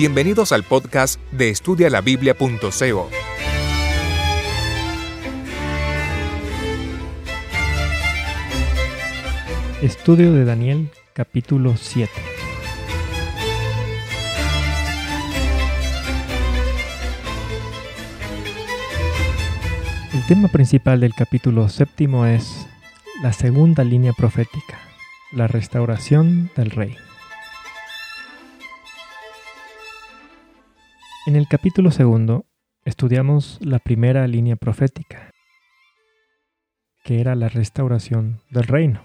Bienvenidos al podcast de estudialabiblia.co. Estudio de Daniel capítulo 7. El tema principal del capítulo séptimo es la segunda línea profética, la restauración del rey. En el capítulo segundo estudiamos la primera línea profética, que era la restauración del reino.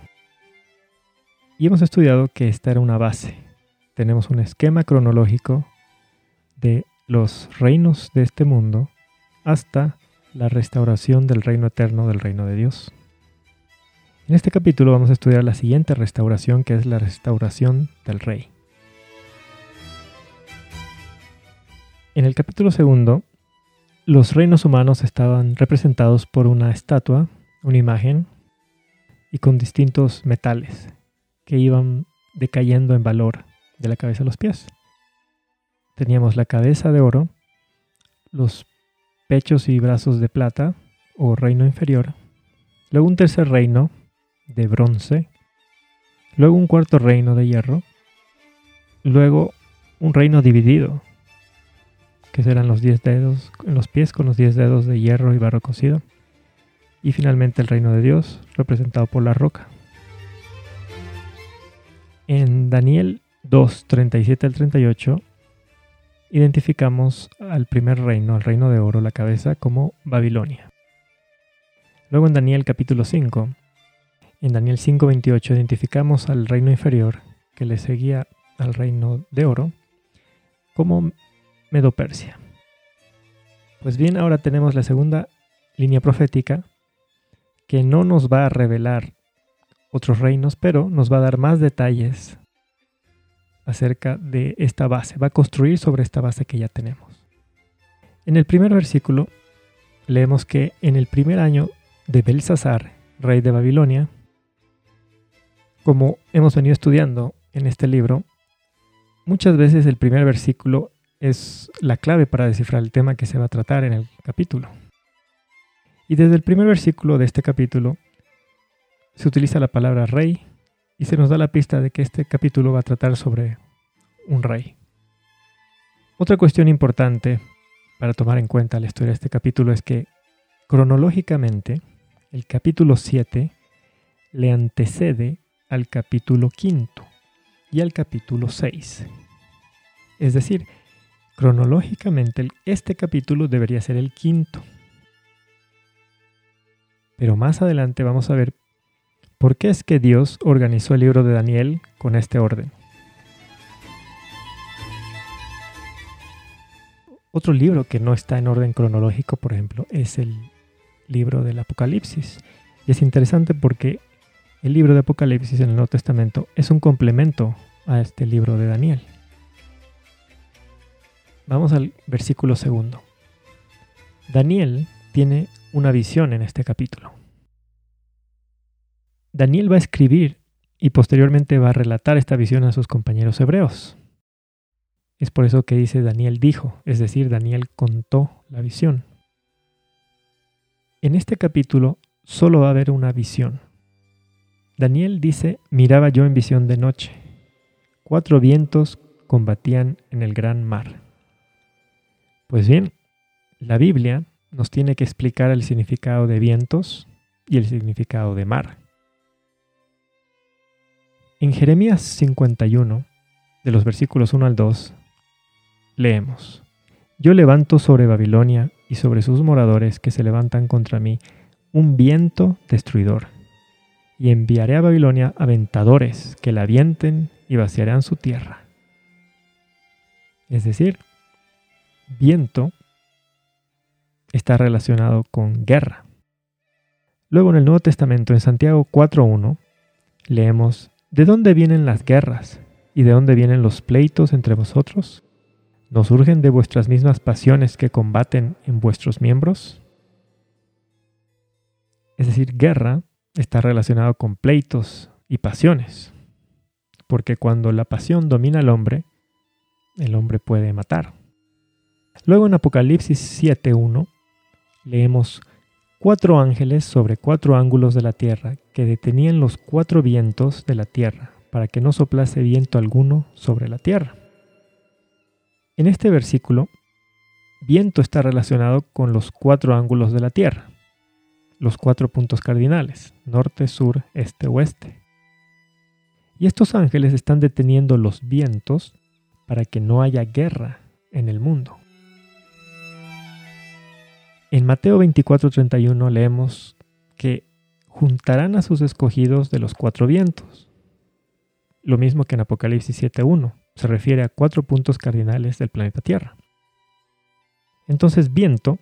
Y hemos estudiado que esta era una base. Tenemos un esquema cronológico de los reinos de este mundo hasta la restauración del reino eterno del reino de Dios. En este capítulo vamos a estudiar la siguiente restauración que es la restauración del rey. En el capítulo segundo, los reinos humanos estaban representados por una estatua, una imagen, y con distintos metales que iban decayendo en valor de la cabeza a los pies. Teníamos la cabeza de oro, los pechos y brazos de plata o reino inferior, luego un tercer reino de bronce, luego un cuarto reino de hierro, luego un reino dividido, que serán los diez dedos los pies con los diez dedos de hierro y barro cocido, y finalmente el reino de Dios, representado por la roca. En Daniel 2, 37 al 38, identificamos al primer reino, al reino de oro, la cabeza, como Babilonia. Luego en Daniel capítulo 5, en Daniel 5:28 identificamos al reino inferior que le seguía al reino de oro como Medo-Persia. Pues bien, ahora tenemos la segunda línea profética que no nos va a revelar otros reinos, pero nos va a dar más detalles acerca de esta base, va a construir sobre esta base que ya tenemos. En el primer versículo leemos que en el primer año de Belsasar, rey de Babilonia, como hemos venido estudiando en este libro, muchas veces el primer versículo es la clave para descifrar el tema que se va a tratar en el capítulo. Y desde el primer versículo de este capítulo se utiliza la palabra rey y se nos da la pista de que este capítulo va a tratar sobre un rey. Otra cuestión importante para tomar en cuenta la historia de este capítulo es que cronológicamente el capítulo 7 le antecede al capítulo 5 y al capítulo 6. Es decir, cronológicamente este capítulo debería ser el quinto. Pero más adelante vamos a ver ¿Por qué es que Dios organizó el libro de Daniel con este orden? Otro libro que no está en orden cronológico, por ejemplo, es el libro del Apocalipsis. Y es interesante porque el libro de Apocalipsis en el Nuevo Testamento es un complemento a este libro de Daniel. Vamos al versículo segundo. Daniel tiene una visión en este capítulo. Daniel va a escribir y posteriormente va a relatar esta visión a sus compañeros hebreos. Es por eso que dice Daniel dijo, es decir, Daniel contó la visión. En este capítulo solo va a haber una visión. Daniel dice, miraba yo en visión de noche. Cuatro vientos combatían en el gran mar. Pues bien, la Biblia nos tiene que explicar el significado de vientos y el significado de mar. En Jeremías 51, de los versículos 1 al 2, leemos, Yo levanto sobre Babilonia y sobre sus moradores que se levantan contra mí un viento destruidor, y enviaré a Babilonia aventadores que la avienten y vaciarán su tierra. Es decir, viento está relacionado con guerra. Luego en el Nuevo Testamento, en Santiago 4.1, leemos, ¿De dónde vienen las guerras y de dónde vienen los pleitos entre vosotros? ¿No surgen de vuestras mismas pasiones que combaten en vuestros miembros? Es decir, guerra está relacionado con pleitos y pasiones, porque cuando la pasión domina al hombre, el hombre puede matar. Luego en Apocalipsis 7.1 leemos cuatro ángeles sobre cuatro ángulos de la tierra que detenían los cuatro vientos de la tierra para que no soplase viento alguno sobre la tierra. En este versículo, viento está relacionado con los cuatro ángulos de la tierra, los cuatro puntos cardinales, norte, sur, este, oeste. Y estos ángeles están deteniendo los vientos para que no haya guerra en el mundo. En Mateo 24:31 leemos que juntarán a sus escogidos de los cuatro vientos. Lo mismo que en Apocalipsis 7:1, se refiere a cuatro puntos cardinales del planeta Tierra. Entonces viento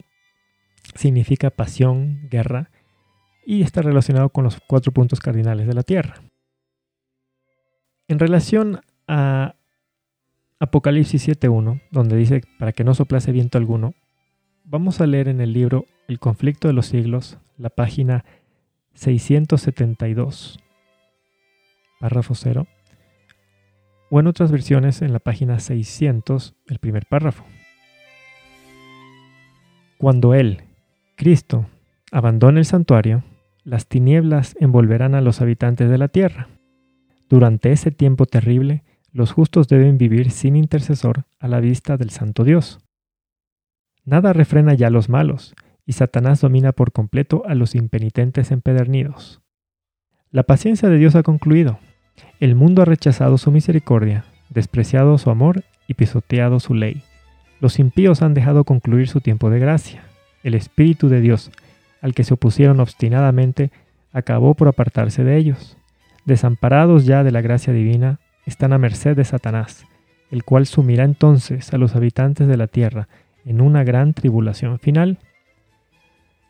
significa pasión, guerra, y está relacionado con los cuatro puntos cardinales de la Tierra. En relación a Apocalipsis 7.1, donde dice para que no soplase viento alguno, vamos a leer en el libro El conflicto de los siglos, la página 672, párrafo 0, o en otras versiones en la página 600, el primer párrafo. Cuando Él, Cristo, abandone el santuario, las tinieblas envolverán a los habitantes de la tierra. Durante ese tiempo terrible, los justos deben vivir sin intercesor a la vista del Santo Dios. Nada refrena ya a los malos, y Satanás domina por completo a los impenitentes empedernidos. La paciencia de Dios ha concluido. El mundo ha rechazado su misericordia, despreciado su amor y pisoteado su ley. Los impíos han dejado concluir su tiempo de gracia. El Espíritu de Dios, al que se opusieron obstinadamente, acabó por apartarse de ellos. Desamparados ya de la gracia divina, están a merced de Satanás, el cual sumirá entonces a los habitantes de la tierra en una gran tribulación final.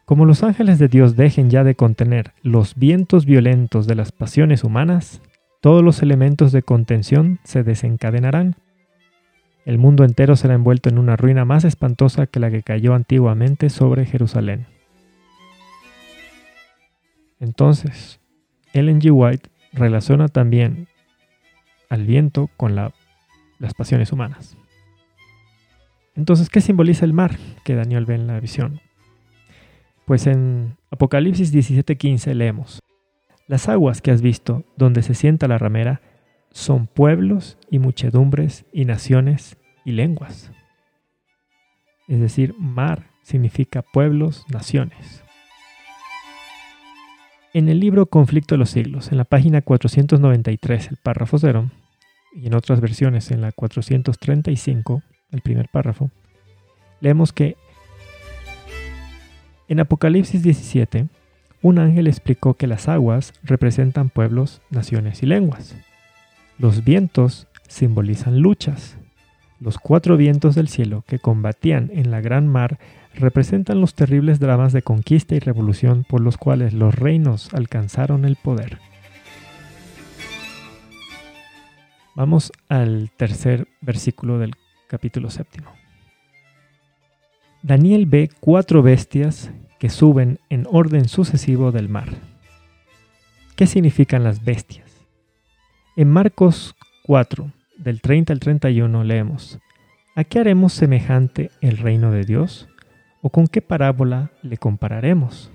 Como los ángeles de Dios dejen ya de contener los vientos violentos de las pasiones humanas, todos los elementos de contención se desencadenarán el mundo entero será envuelto en una ruina más espantosa que la que cayó antiguamente sobre Jerusalén. Entonces, Ellen G. White relaciona también al viento con las pasiones humanas. Entonces, ¿qué simboliza el mar que Daniel ve en la visión? Pues en Apocalipsis 17:15 leemos, Las aguas que has visto, donde se sienta la ramera, son pueblos y muchedumbres y naciones y lenguas. Es decir, mar significa pueblos, naciones. En el libro Conflicto de los siglos, en la página 493, el párrafo 0, y en otras versiones en la 435, el primer párrafo, leemos que en Apocalipsis 17, un ángel explicó que las aguas representan pueblos, naciones y lenguas. Los vientos simbolizan luchas. Los cuatro vientos del cielo que combatían en la gran mar representan los terribles dramas de conquista y revolución por los cuales los reinos alcanzaron el poder. Vamos al tercer versículo del capítulo séptimo. Daniel ve cuatro bestias que suben en orden sucesivo del mar. ¿Qué significan las bestias? En Marcos 4, del 30 al 31 leemos, ¿A qué haremos semejante el reino de Dios? ¿O con qué parábola le compararemos?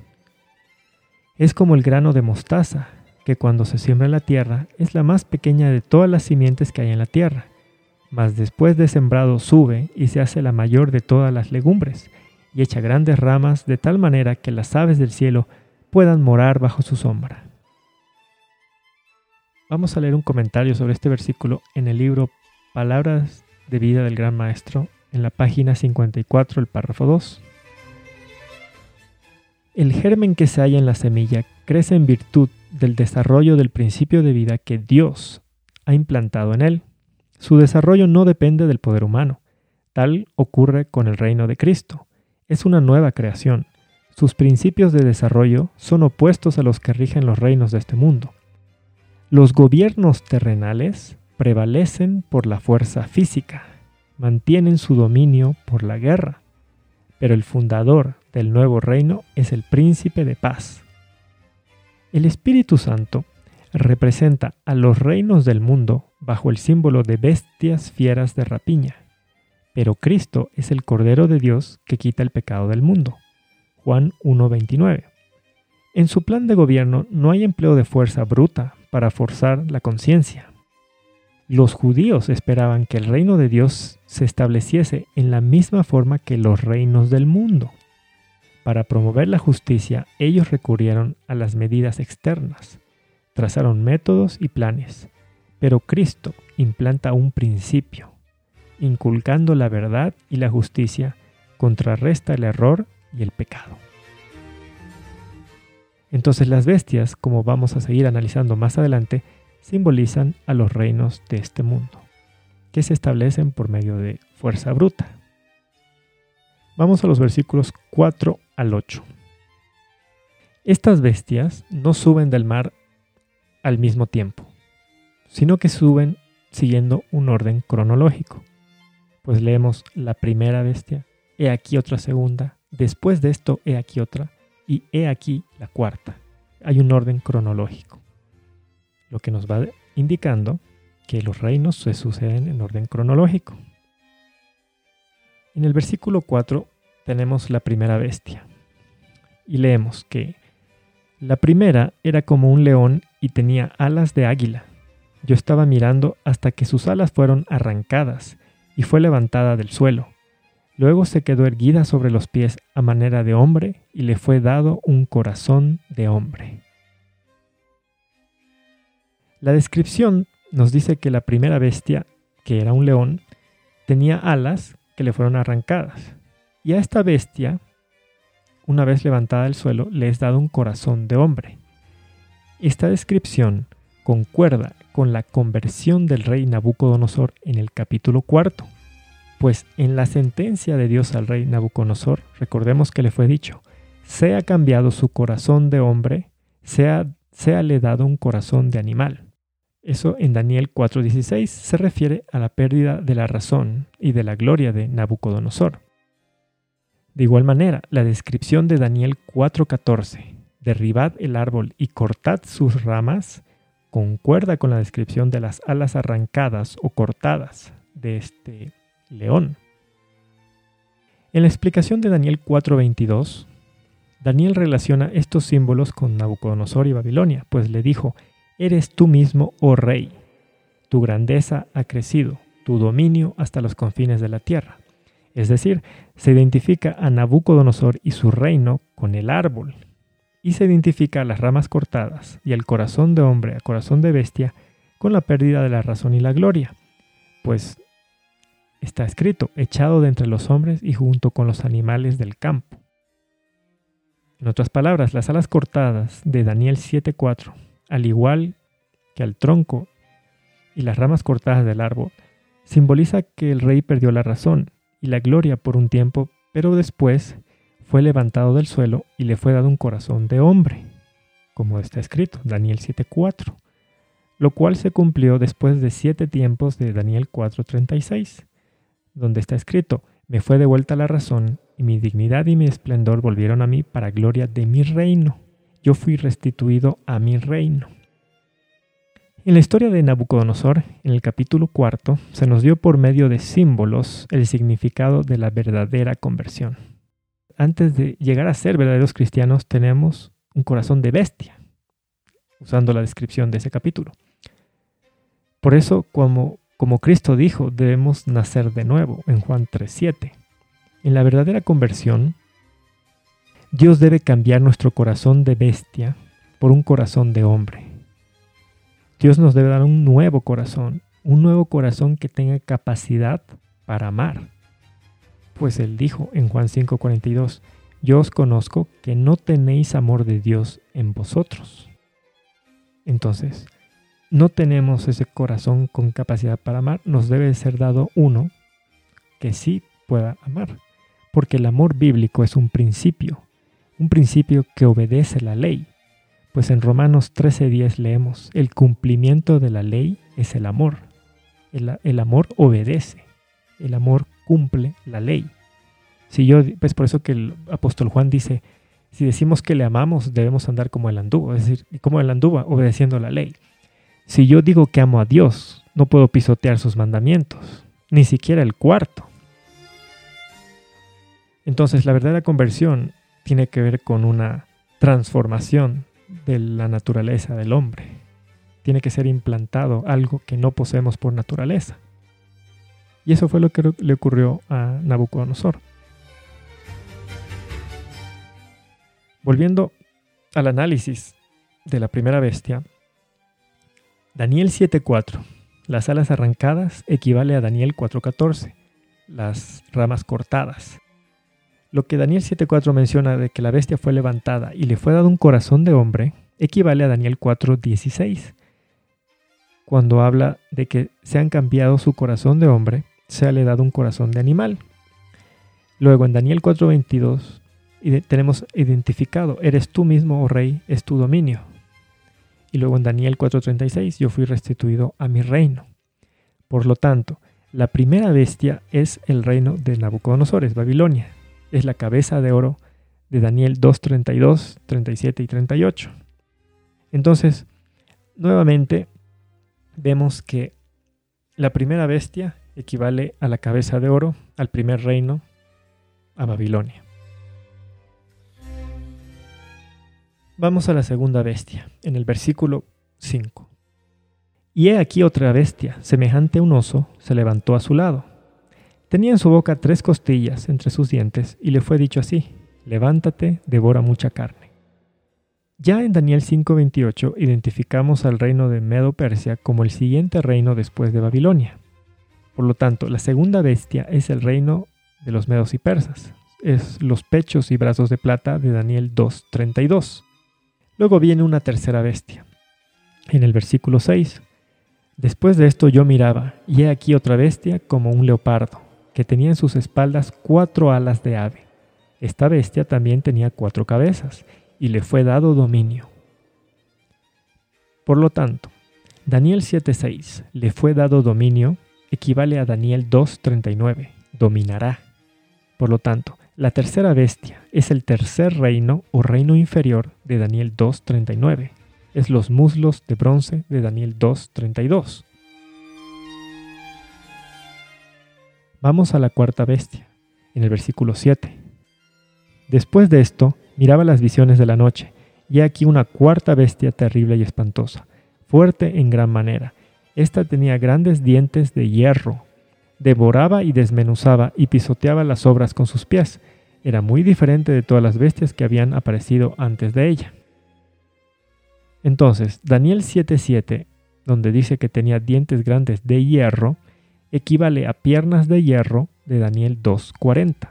Es como el grano de mostaza, que cuando se siembra en la tierra es la más pequeña de todas las simientes que hay en la tierra, mas después de sembrado sube y se hace la mayor de todas las legumbres, y echa grandes ramas de tal manera que las aves del cielo puedan morar bajo su sombra. Vamos a leer un comentario sobre este versículo en el libro Palabras de vida del Gran Maestro, en la página 54, el párrafo 2. El germen que se halla en la semilla crece en virtud del desarrollo del principio de vida que Dios ha implantado en él. Su desarrollo no depende del poder humano. Tal ocurre con el reino de Cristo. Es una nueva creación. Sus principios de desarrollo son opuestos a los que rigen los reinos de este mundo. Los gobiernos terrenales prevalecen por la fuerza física, mantienen su dominio por la guerra, pero el fundador del nuevo reino es el príncipe de paz. El Espíritu Santo representa a los reinos del mundo bajo el símbolo de bestias fieras de rapiña. Pero Cristo es el Cordero de Dios que quita el pecado del mundo. Juan 1.29. En su plan de gobierno no hay empleo de fuerza bruta para forzar la conciencia. Los judíos esperaban que el reino de Dios se estableciese en la misma forma que los reinos del mundo. Para promover la justicia, ellos recurrieron a las medidas externas, trazaron métodos y planes, pero Cristo implanta un principio, inculcando la verdad y la justicia, contrarresta el error y el pecado. Entonces las bestias, como vamos a seguir analizando más adelante, simbolizan a los reinos de este mundo, que se establecen por medio de fuerza bruta. Vamos a los versículos 4 al 8. Estas bestias no suben del mar al mismo tiempo, sino que suben siguiendo un orden cronológico. Pues leemos la primera bestia, he aquí otra segunda, después de esto he aquí otra, y he aquí la cuarta. Hay un orden cronológico, lo que nos va indicando que los reinos se suceden en orden cronológico. En el versículo 4 tenemos la primera bestia. Y leemos que la primera era como un león y tenía alas de águila. Yo estaba mirando hasta que sus alas fueron arrancadas y fue levantada del suelo. Luego se quedó erguida sobre los pies a manera de hombre y le fue dado un corazón de hombre. La descripción nos dice que la primera bestia, que era un león, tenía alas que le fueron arrancadas. Y a esta bestia, una vez levantada del suelo, le es dado un corazón de hombre. Esta descripción concuerda con la conversión del rey Nabucodonosor en el capítulo cuarto, pues en la sentencia de Dios al rey Nabucodonosor, recordemos que le fue dicho, sea cambiado su corazón de hombre, sea, sea le dado un corazón de animal. Eso en Daniel 4:16 se refiere a la pérdida de la razón y de la gloria de Nabucodonosor. De igual manera, la descripción de Daniel 4:14, derribad el árbol y cortad sus ramas, concuerda con la descripción de las alas arrancadas o cortadas de este león. En la explicación de Daniel 4:22, Daniel relaciona estos símbolos con Nabucodonosor y Babilonia, pues le dijo, Eres tú mismo, oh rey. Tu grandeza ha crecido, tu dominio hasta los confines de la tierra. Es decir, se identifica a Nabucodonosor y su reino con el árbol, y se identifica las ramas cortadas y al corazón de hombre a corazón de bestia con la pérdida de la razón y la gloria, pues está escrito, echado de entre los hombres y junto con los animales del campo. En otras palabras, las alas cortadas de Daniel 7:4 al igual que al tronco y las ramas cortadas del árbol, simboliza que el rey perdió la razón y la gloria por un tiempo, pero después fue levantado del suelo y le fue dado un corazón de hombre, como está escrito, Daniel 7.4, lo cual se cumplió después de siete tiempos de Daniel 4.36, donde está escrito, me fue devuelta la razón y mi dignidad y mi esplendor volvieron a mí para gloria de mi reino yo fui restituido a mi reino. En la historia de Nabucodonosor, en el capítulo cuarto, se nos dio por medio de símbolos el significado de la verdadera conversión. Antes de llegar a ser verdaderos cristianos tenemos un corazón de bestia, usando la descripción de ese capítulo. Por eso, como, como Cristo dijo, debemos nacer de nuevo en Juan 3.7. En la verdadera conversión, Dios debe cambiar nuestro corazón de bestia por un corazón de hombre. Dios nos debe dar un nuevo corazón, un nuevo corazón que tenga capacidad para amar. Pues Él dijo en Juan 5:42, yo os conozco que no tenéis amor de Dios en vosotros. Entonces, no tenemos ese corazón con capacidad para amar, nos debe ser dado uno que sí pueda amar, porque el amor bíblico es un principio, un principio que obedece la ley. Pues en Romanos 13:10 leemos, el cumplimiento de la ley es el amor. El, amor obedece, el amor cumple la ley. Si yo, pues por eso que el apóstol Juan dice, si decimos que le amamos, debemos andar como el anduvo, es decir, como el anduvo, obedeciendo la ley. Si yo digo que amo a Dios, no puedo pisotear sus mandamientos, ni siquiera el cuarto. Entonces la verdadera conversión tiene que ver con una transformación de la naturaleza del hombre. Tiene que ser implantado algo que no poseemos por naturaleza. Y eso fue lo que le ocurrió a Nabucodonosor. Volviendo al análisis de la primera bestia, Daniel 7.4, las alas arrancadas equivale a Daniel 4.14, las ramas cortadas. Lo que Daniel 7.4 menciona de que la bestia fue levantada y le fue dado un corazón de hombre, equivale a Daniel 4.16. Cuando habla de que se han cambiado su corazón de hombre, se le dado un corazón de animal. Luego en Daniel 4.22 tenemos identificado, eres tú mismo, oh rey, es tu dominio. Y luego en Daniel 4.36, yo fui restituido a mi reino. Por lo tanto, la primera bestia es el reino de Nabucodonosor, es Babilonia es la cabeza de oro de Daniel 2.32, 37 y 38. Entonces, nuevamente vemos que la primera bestia equivale a la cabeza de oro, al primer reino, a Babilonia. Vamos a la segunda bestia, en el versículo 5. Y he aquí otra bestia, semejante a un oso, se levantó a su lado Tenía en su boca tres costillas entre sus dientes y le fue dicho así, levántate, devora mucha carne. Ya en Daniel 5:28 identificamos al reino de Medo-Persia como el siguiente reino después de Babilonia. Por lo tanto, la segunda bestia es el reino de los medos y persas. Es los pechos y brazos de plata de Daniel 2:32. Luego viene una tercera bestia. En el versículo 6, Después de esto yo miraba, y he aquí otra bestia como un leopardo, que tenía en sus espaldas cuatro alas de ave. Esta bestia también tenía cuatro cabezas, y le fue dado dominio. Por lo tanto, Daniel 7.6, le fue dado dominio, equivale a Daniel 2.39, dominará. Por lo tanto, la tercera bestia es el tercer reino o reino inferior de Daniel 2.39. Es los muslos de bronce de Daniel 2.32. Vamos a la cuarta bestia, en el versículo 7. Después de esto, miraba las visiones de la noche, y aquí una cuarta bestia terrible y espantosa, fuerte en gran manera. Esta tenía grandes dientes de hierro, devoraba y desmenuzaba y pisoteaba las obras con sus pies. Era muy diferente de todas las bestias que habían aparecido antes de ella. Entonces, Daniel 7:7, donde dice que tenía dientes grandes de hierro, equivale a piernas de hierro de Daniel 2.40.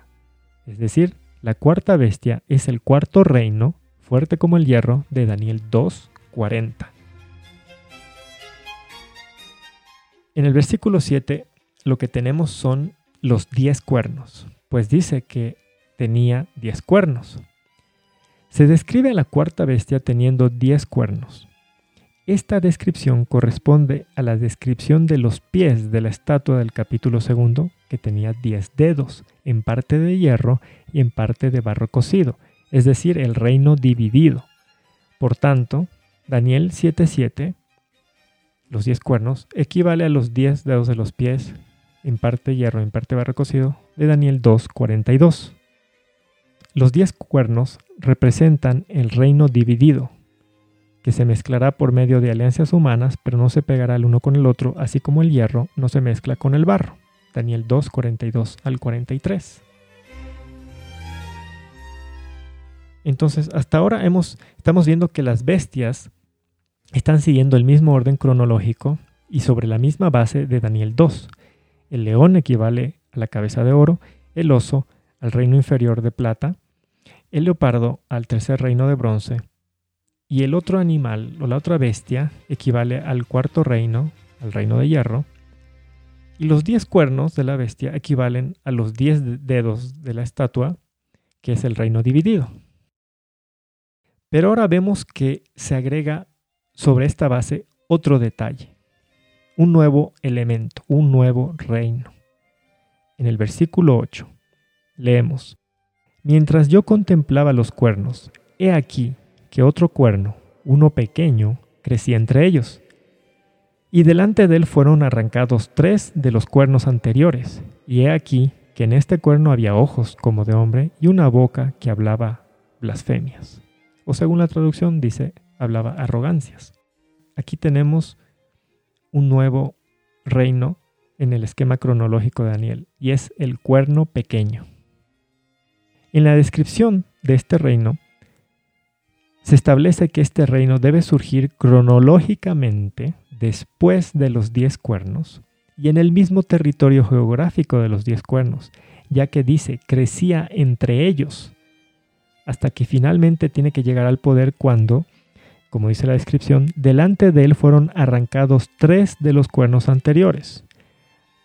Es decir, la cuarta bestia es el cuarto reino, fuerte como el hierro, de Daniel 2.40. En el versículo 7 lo que tenemos son los 10 cuernos, pues dice que tenía 10 cuernos. Se describe a la cuarta bestia teniendo 10 cuernos. Esta descripción corresponde a la descripción de los pies de la estatua del capítulo segundo, que tenía 10 dedos, en parte de hierro y en parte de barro cocido, es decir, el reino dividido. Por tanto, Daniel 7:7, los 10 cuernos, equivale a los 10 dedos de los pies, en parte hierro, en parte barro cocido, de Daniel 2:42. Los 10 cuernos representan el reino dividido, que se mezclará por medio de alianzas humanas, pero no se pegará el uno con el otro, así como el hierro no se mezcla con el barro. Daniel 2, 42 al 43. Entonces, hasta ahora hemos, estamos viendo que las bestias están siguiendo el mismo orden cronológico y sobre la misma base de Daniel 2. El león equivale a la cabeza de oro, el oso al reino inferior de plata, el leopardo al tercer reino de bronce, y el otro animal o la otra bestia equivale al cuarto reino, al reino de hierro. Y los diez cuernos de la bestia equivalen a los diez dedos de la estatua, que es el reino dividido. Pero ahora vemos que se agrega sobre esta base otro detalle, un nuevo elemento, un nuevo reino. En el versículo 8 leemos, Mientras yo contemplaba los cuernos, he aquí que otro cuerno, uno pequeño, crecía entre ellos. Y delante de él fueron arrancados tres de los cuernos anteriores, y he aquí que en este cuerno había ojos como de hombre y una boca que hablaba blasfemias. O según la traducción dice, hablaba arrogancias. Aquí tenemos un nuevo reino en el esquema cronológico de Daniel, y es el cuerno pequeño. En la descripción de este reino, se establece que este reino debe surgir cronológicamente después de los diez cuernos y en el mismo territorio geográfico de los diez cuernos, ya que dice crecía entre ellos, hasta que finalmente tiene que llegar al poder cuando, como dice la descripción, delante de él fueron arrancados tres de los cuernos anteriores.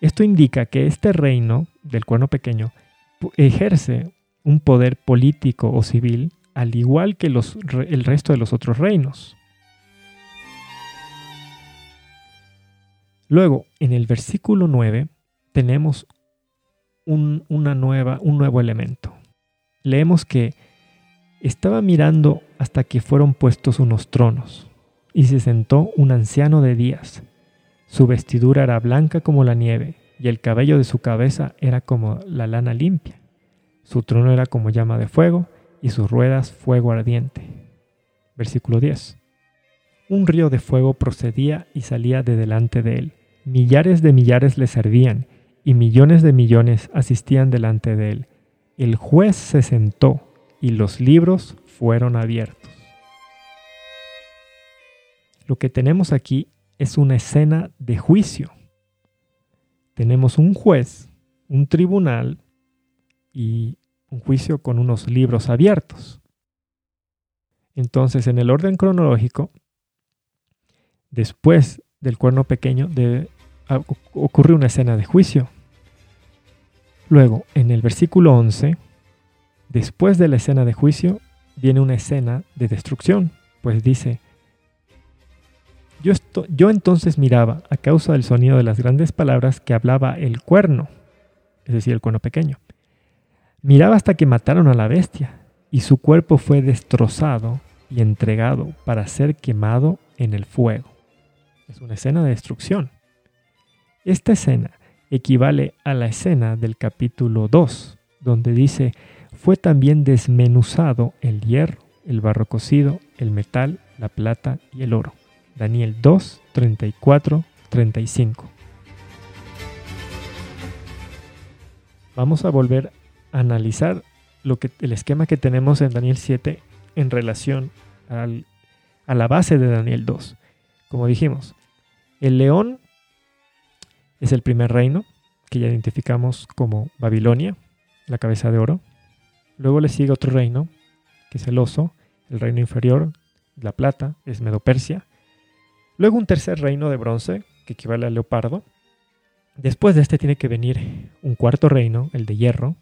Esto indica que este reino del cuerno pequeño ejerce un poder político o civil al igual que los, el resto de los otros reinos. Luego, en el versículo 9, tenemos un, una nueva, un nuevo elemento. Leemos que estaba mirando hasta que fueron puestos unos tronos, y se sentó un anciano de días. Su vestidura era blanca como la nieve, y el cabello de su cabeza era como la lana limpia. Su trono era como llama de fuego, y sus ruedas fuego ardiente. Versículo 10. Un río de fuego procedía y salía de delante de él Millares de millares le servían y millones de millones asistían delante de él. El juez se sentó y los libros fueron abiertos. Lo que tenemos aquí es una escena de juicio. Tenemos un juez, un tribunal y un juicio con unos libros abiertos. Entonces, en el orden cronológico, después del cuerno pequeño de, ocurre una escena de juicio. Luego, en el versículo 11, después de la escena de juicio, viene una escena de destrucción, pues dice, yo, entonces miraba a causa del sonido de las grandes palabras que hablaba el cuerno, es decir, el cuerno pequeño. Miraba hasta que mataron a la bestia, y su cuerpo fue destrozado y entregado para ser quemado en el fuego. Es una escena de destrucción. Esta escena equivale a la escena del capítulo 2, donde dice, fue también desmenuzado el hierro, el barro cocido, el metal, la plata y el oro. Daniel 2, 34, 35. Vamos a volver a analizar lo que, el esquema que tenemos en Daniel 7 en relación a la base de Daniel 2. Como dijimos, el león es el primer reino que ya identificamos como Babilonia, la cabeza de oro. Luego le sigue otro reino, que es el oso, el reino inferior, la plata, es Medopersia. Luego un tercer reino de bronce, que equivale al leopardo. Después de este tiene que venir un cuarto reino, el de hierro.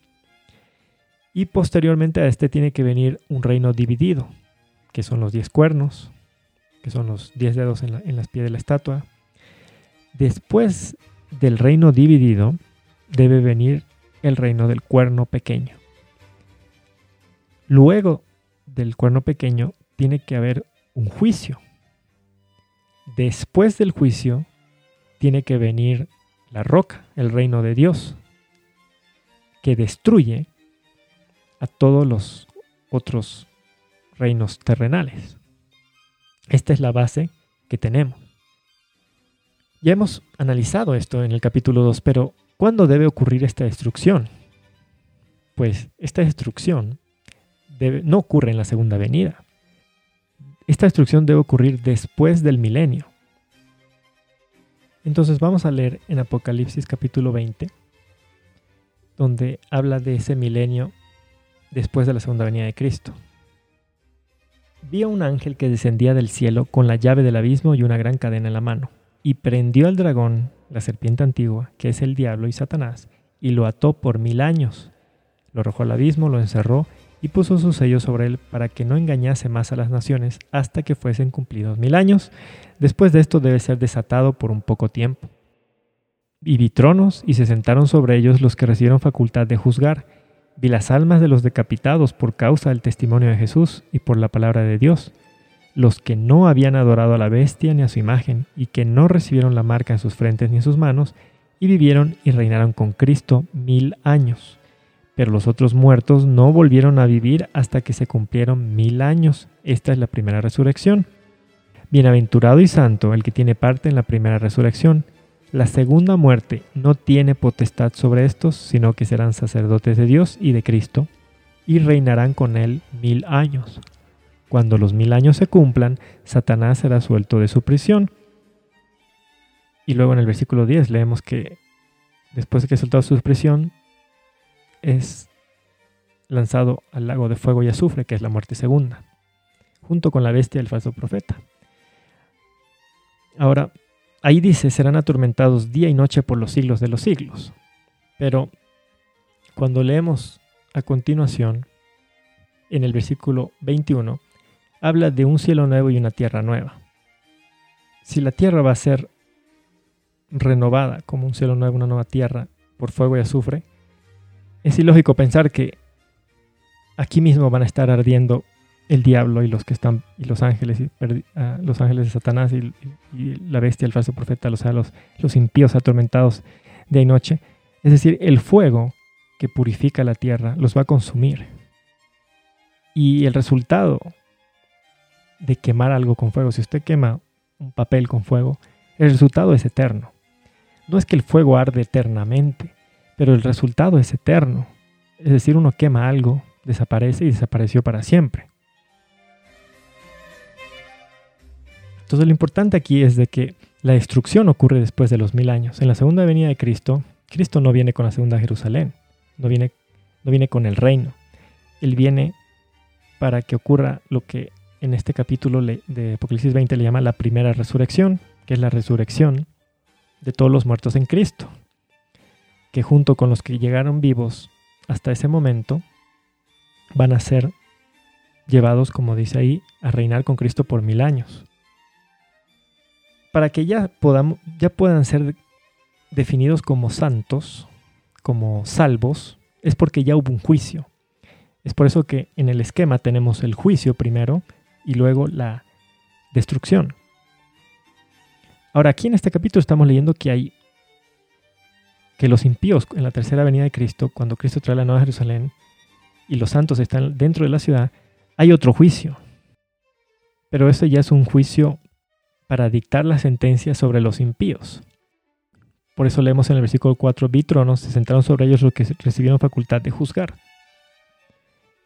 Y posteriormente a este tiene que venir un reino dividido, que son los diez cuernos, que son los diez dedos en, en las pies de la estatua, Después del reino dividido debe venir el reino del cuerno pequeño. Luego del cuerno pequeño tiene que haber un juicio. Después del juicio tiene que venir la roca, el reino de Dios, que destruye a todos los otros reinos terrenales. Esta es la base que tenemos. Ya hemos analizado esto en el capítulo 2, pero ¿cuándo debe ocurrir esta destrucción? Pues esta destrucción no ocurre en la segunda venida. Esta destrucción debe ocurrir después del milenio. Entonces vamos a leer en Apocalipsis capítulo 20, donde habla de ese milenio después de la segunda venida de Cristo. Vi un ángel que descendía del cielo con la llave del abismo y una gran cadena en la mano y prendió al dragón, la serpiente antigua, que es el diablo y Satanás, y lo ató por mil años. Lo arrojó al abismo, lo encerró y puso su sello sobre él para que no engañase más a las naciones hasta que fuesen cumplidos mil años. Después de esto debe ser desatado por un poco tiempo. Y vi tronos y se sentaron sobre ellos los que recibieron facultad de juzgar. Vi las almas de los decapitados por causa del testimonio de Jesús y por la palabra de Dios los que no habían adorado a la bestia ni a su imagen, y que no recibieron la marca en sus frentes ni en sus manos, y vivieron y reinaron con Cristo mil años. Pero los otros muertos no volvieron a vivir hasta que se cumplieron mil años. Esta es la primera resurrección. Bienaventurado y santo el que tiene parte en la primera resurrección. La segunda muerte no tiene potestad sobre estos, sino que serán sacerdotes de Dios y de Cristo, y reinarán con él mil años. Cuando los mil años se cumplan, Satanás será suelto de su prisión. Y luego en el versículo 10 leemos que después de que ha soltado su prisión, es lanzado al lago de fuego y azufre, que es la muerte segunda, junto con la bestia del falso profeta. Ahora, ahí dice, serán atormentados día y noche por los siglos de los siglos. Pero cuando leemos a continuación, en el versículo 21, habla de un cielo nuevo y una tierra nueva. Si la tierra va a ser renovada como un cielo nuevo, una nueva tierra por fuego y azufre, es ilógico pensar que aquí mismo van a estar ardiendo el diablo y los que están y los ángeles y ah, los ángeles de Satanás y, la bestia el falso profeta los, los, los impíos atormentados de noche es decir el fuego que purifica la tierra los va a consumir y el resultado de quemar algo con fuego. Si usted quema un papel con fuego, el resultado es eterno. No es que el fuego arde eternamente, pero el resultado es eterno. Es decir, uno quema algo, desaparece y desapareció para siempre. Entonces lo importante aquí es de que la destrucción ocurre después de los mil años. En la segunda venida de Cristo, Cristo no viene con la segunda Jerusalén, no viene, no viene con el reino. Él viene para que ocurra lo que en este capítulo de Apocalipsis 20 le llama la primera resurrección, que es la resurrección de todos los muertos en Cristo, que junto con los que llegaron vivos hasta ese momento, van a ser llevados, como dice ahí, a reinar con Cristo por mil años. Para que ya, podamos, ya puedan ser definidos como santos, como salvos, es porque ya hubo un juicio. Es por eso que en el esquema tenemos el juicio primero, y luego la destrucción. Ahora, aquí en este capítulo estamos leyendo que hay que los impíos en la tercera venida de Cristo, cuando Cristo trae la nueva Jerusalén y los santos están dentro de la ciudad, hay otro juicio. Pero ese ya es un juicio para dictar la sentencia sobre los impíos. Por eso leemos en el versículo 4, vi tronos, se sentaron sobre ellos los que recibieron facultad de juzgar.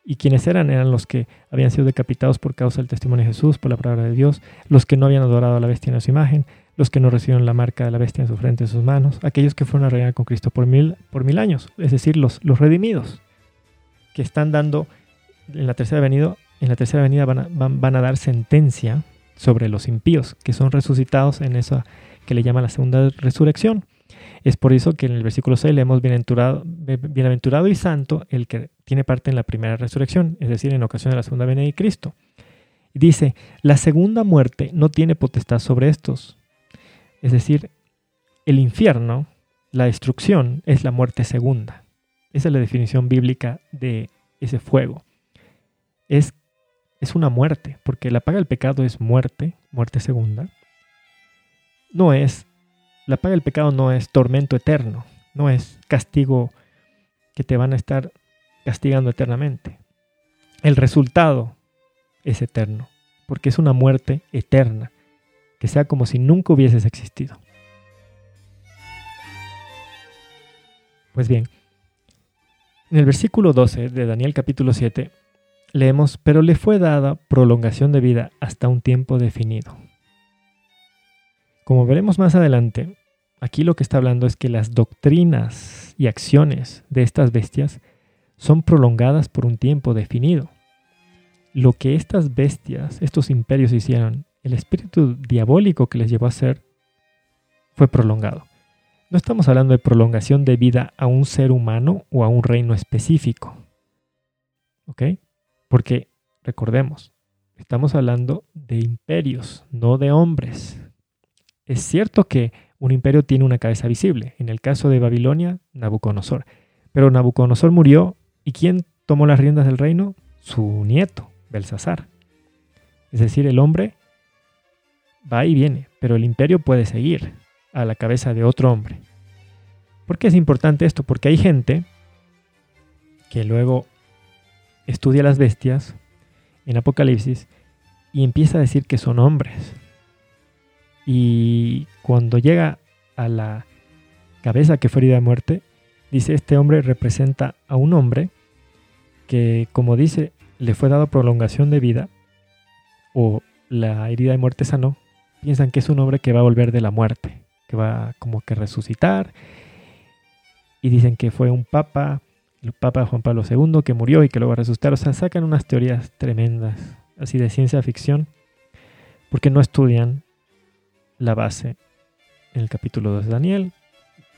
¿Y quienes eran? Eran los que habían sido decapitados por causa del testimonio de Jesús, por la palabra de Dios, los que no habían adorado a la bestia en su imagen, los que no recibieron la marca de la bestia en su frente, en sus manos, aquellos que fueron a reinar con Cristo por mil, por mil años, es decir, los, los redimidos, que están dando en la tercera venida, en la tercera venida van a, van a dar sentencia sobre los impíos, que son resucitados en esa que le llama la segunda resurrección. Es por eso que en el versículo 6 leemos bienaventurado, bienaventurado y santo el que tiene parte en la primera resurrección, es decir, en ocasión de la segunda venida de Cristo. Y dice, la segunda muerte no tiene potestad sobre estos. Es decir, el infierno, la destrucción, es la muerte segunda. Esa es la definición bíblica de ese fuego. Es, es una muerte, porque la paga del pecado es muerte, muerte segunda. No es la paga del pecado no es tormento eterno, no es castigo que te van a estar castigando eternamente. El resultado es eterno, porque es una muerte eterna, que sea como si nunca hubieses existido. Pues bien, en el versículo 12 de Daniel capítulo 7 leemos, pero le fue dada prolongación de vida hasta un tiempo definido. Como veremos más adelante, aquí lo que está hablando es que las doctrinas y acciones de estas bestias son prolongadas por un tiempo definido. Lo que estas bestias, estos imperios hicieron, el espíritu diabólico que les llevó a hacer, fue prolongado. No estamos hablando de prolongación de vida a un ser humano o a un reino específico. ¿Ok? Porque, recordemos, estamos hablando de imperios, no de hombres. Es cierto que un imperio tiene una cabeza visible. En el caso de Babilonia, Nabucodonosor. Pero Nabucodonosor murió y ¿quién tomó las riendas del reino? Su nieto, Belsasar. Es decir, el hombre va y viene, pero el imperio puede seguir a la cabeza de otro hombre. ¿Por qué es importante esto? Porque hay gente que luego estudia las bestias en Apocalipsis y empieza a decir que son hombres. Y cuando llega a la cabeza que fue herida de muerte, dice este hombre representa a un hombre que, como dice, le fue dado prolongación de vida o la herida de muerte sanó, piensan que es un hombre que va a volver de la muerte, que va como que resucitar. Y dicen que fue un papa, el papa Juan Pablo II, que murió y que luego va a resucitar. O sea, sacan unas teorías tremendas, así de ciencia ficción, porque no estudian la base en el capítulo 2 de Daniel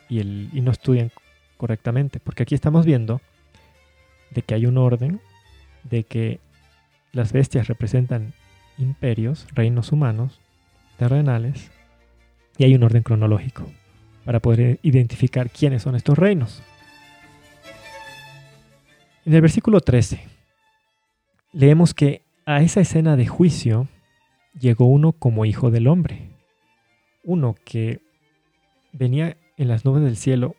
y, y no estudian correctamente, porque aquí estamos viendo de que hay un orden, de que las bestias representan imperios, reinos humanos, terrenales, y hay un orden cronológico para poder identificar quiénes son estos reinos. En el versículo 13 leemos que a esa escena de juicio llegó uno como hijo del hombre, uno que venía en las nubes del cielo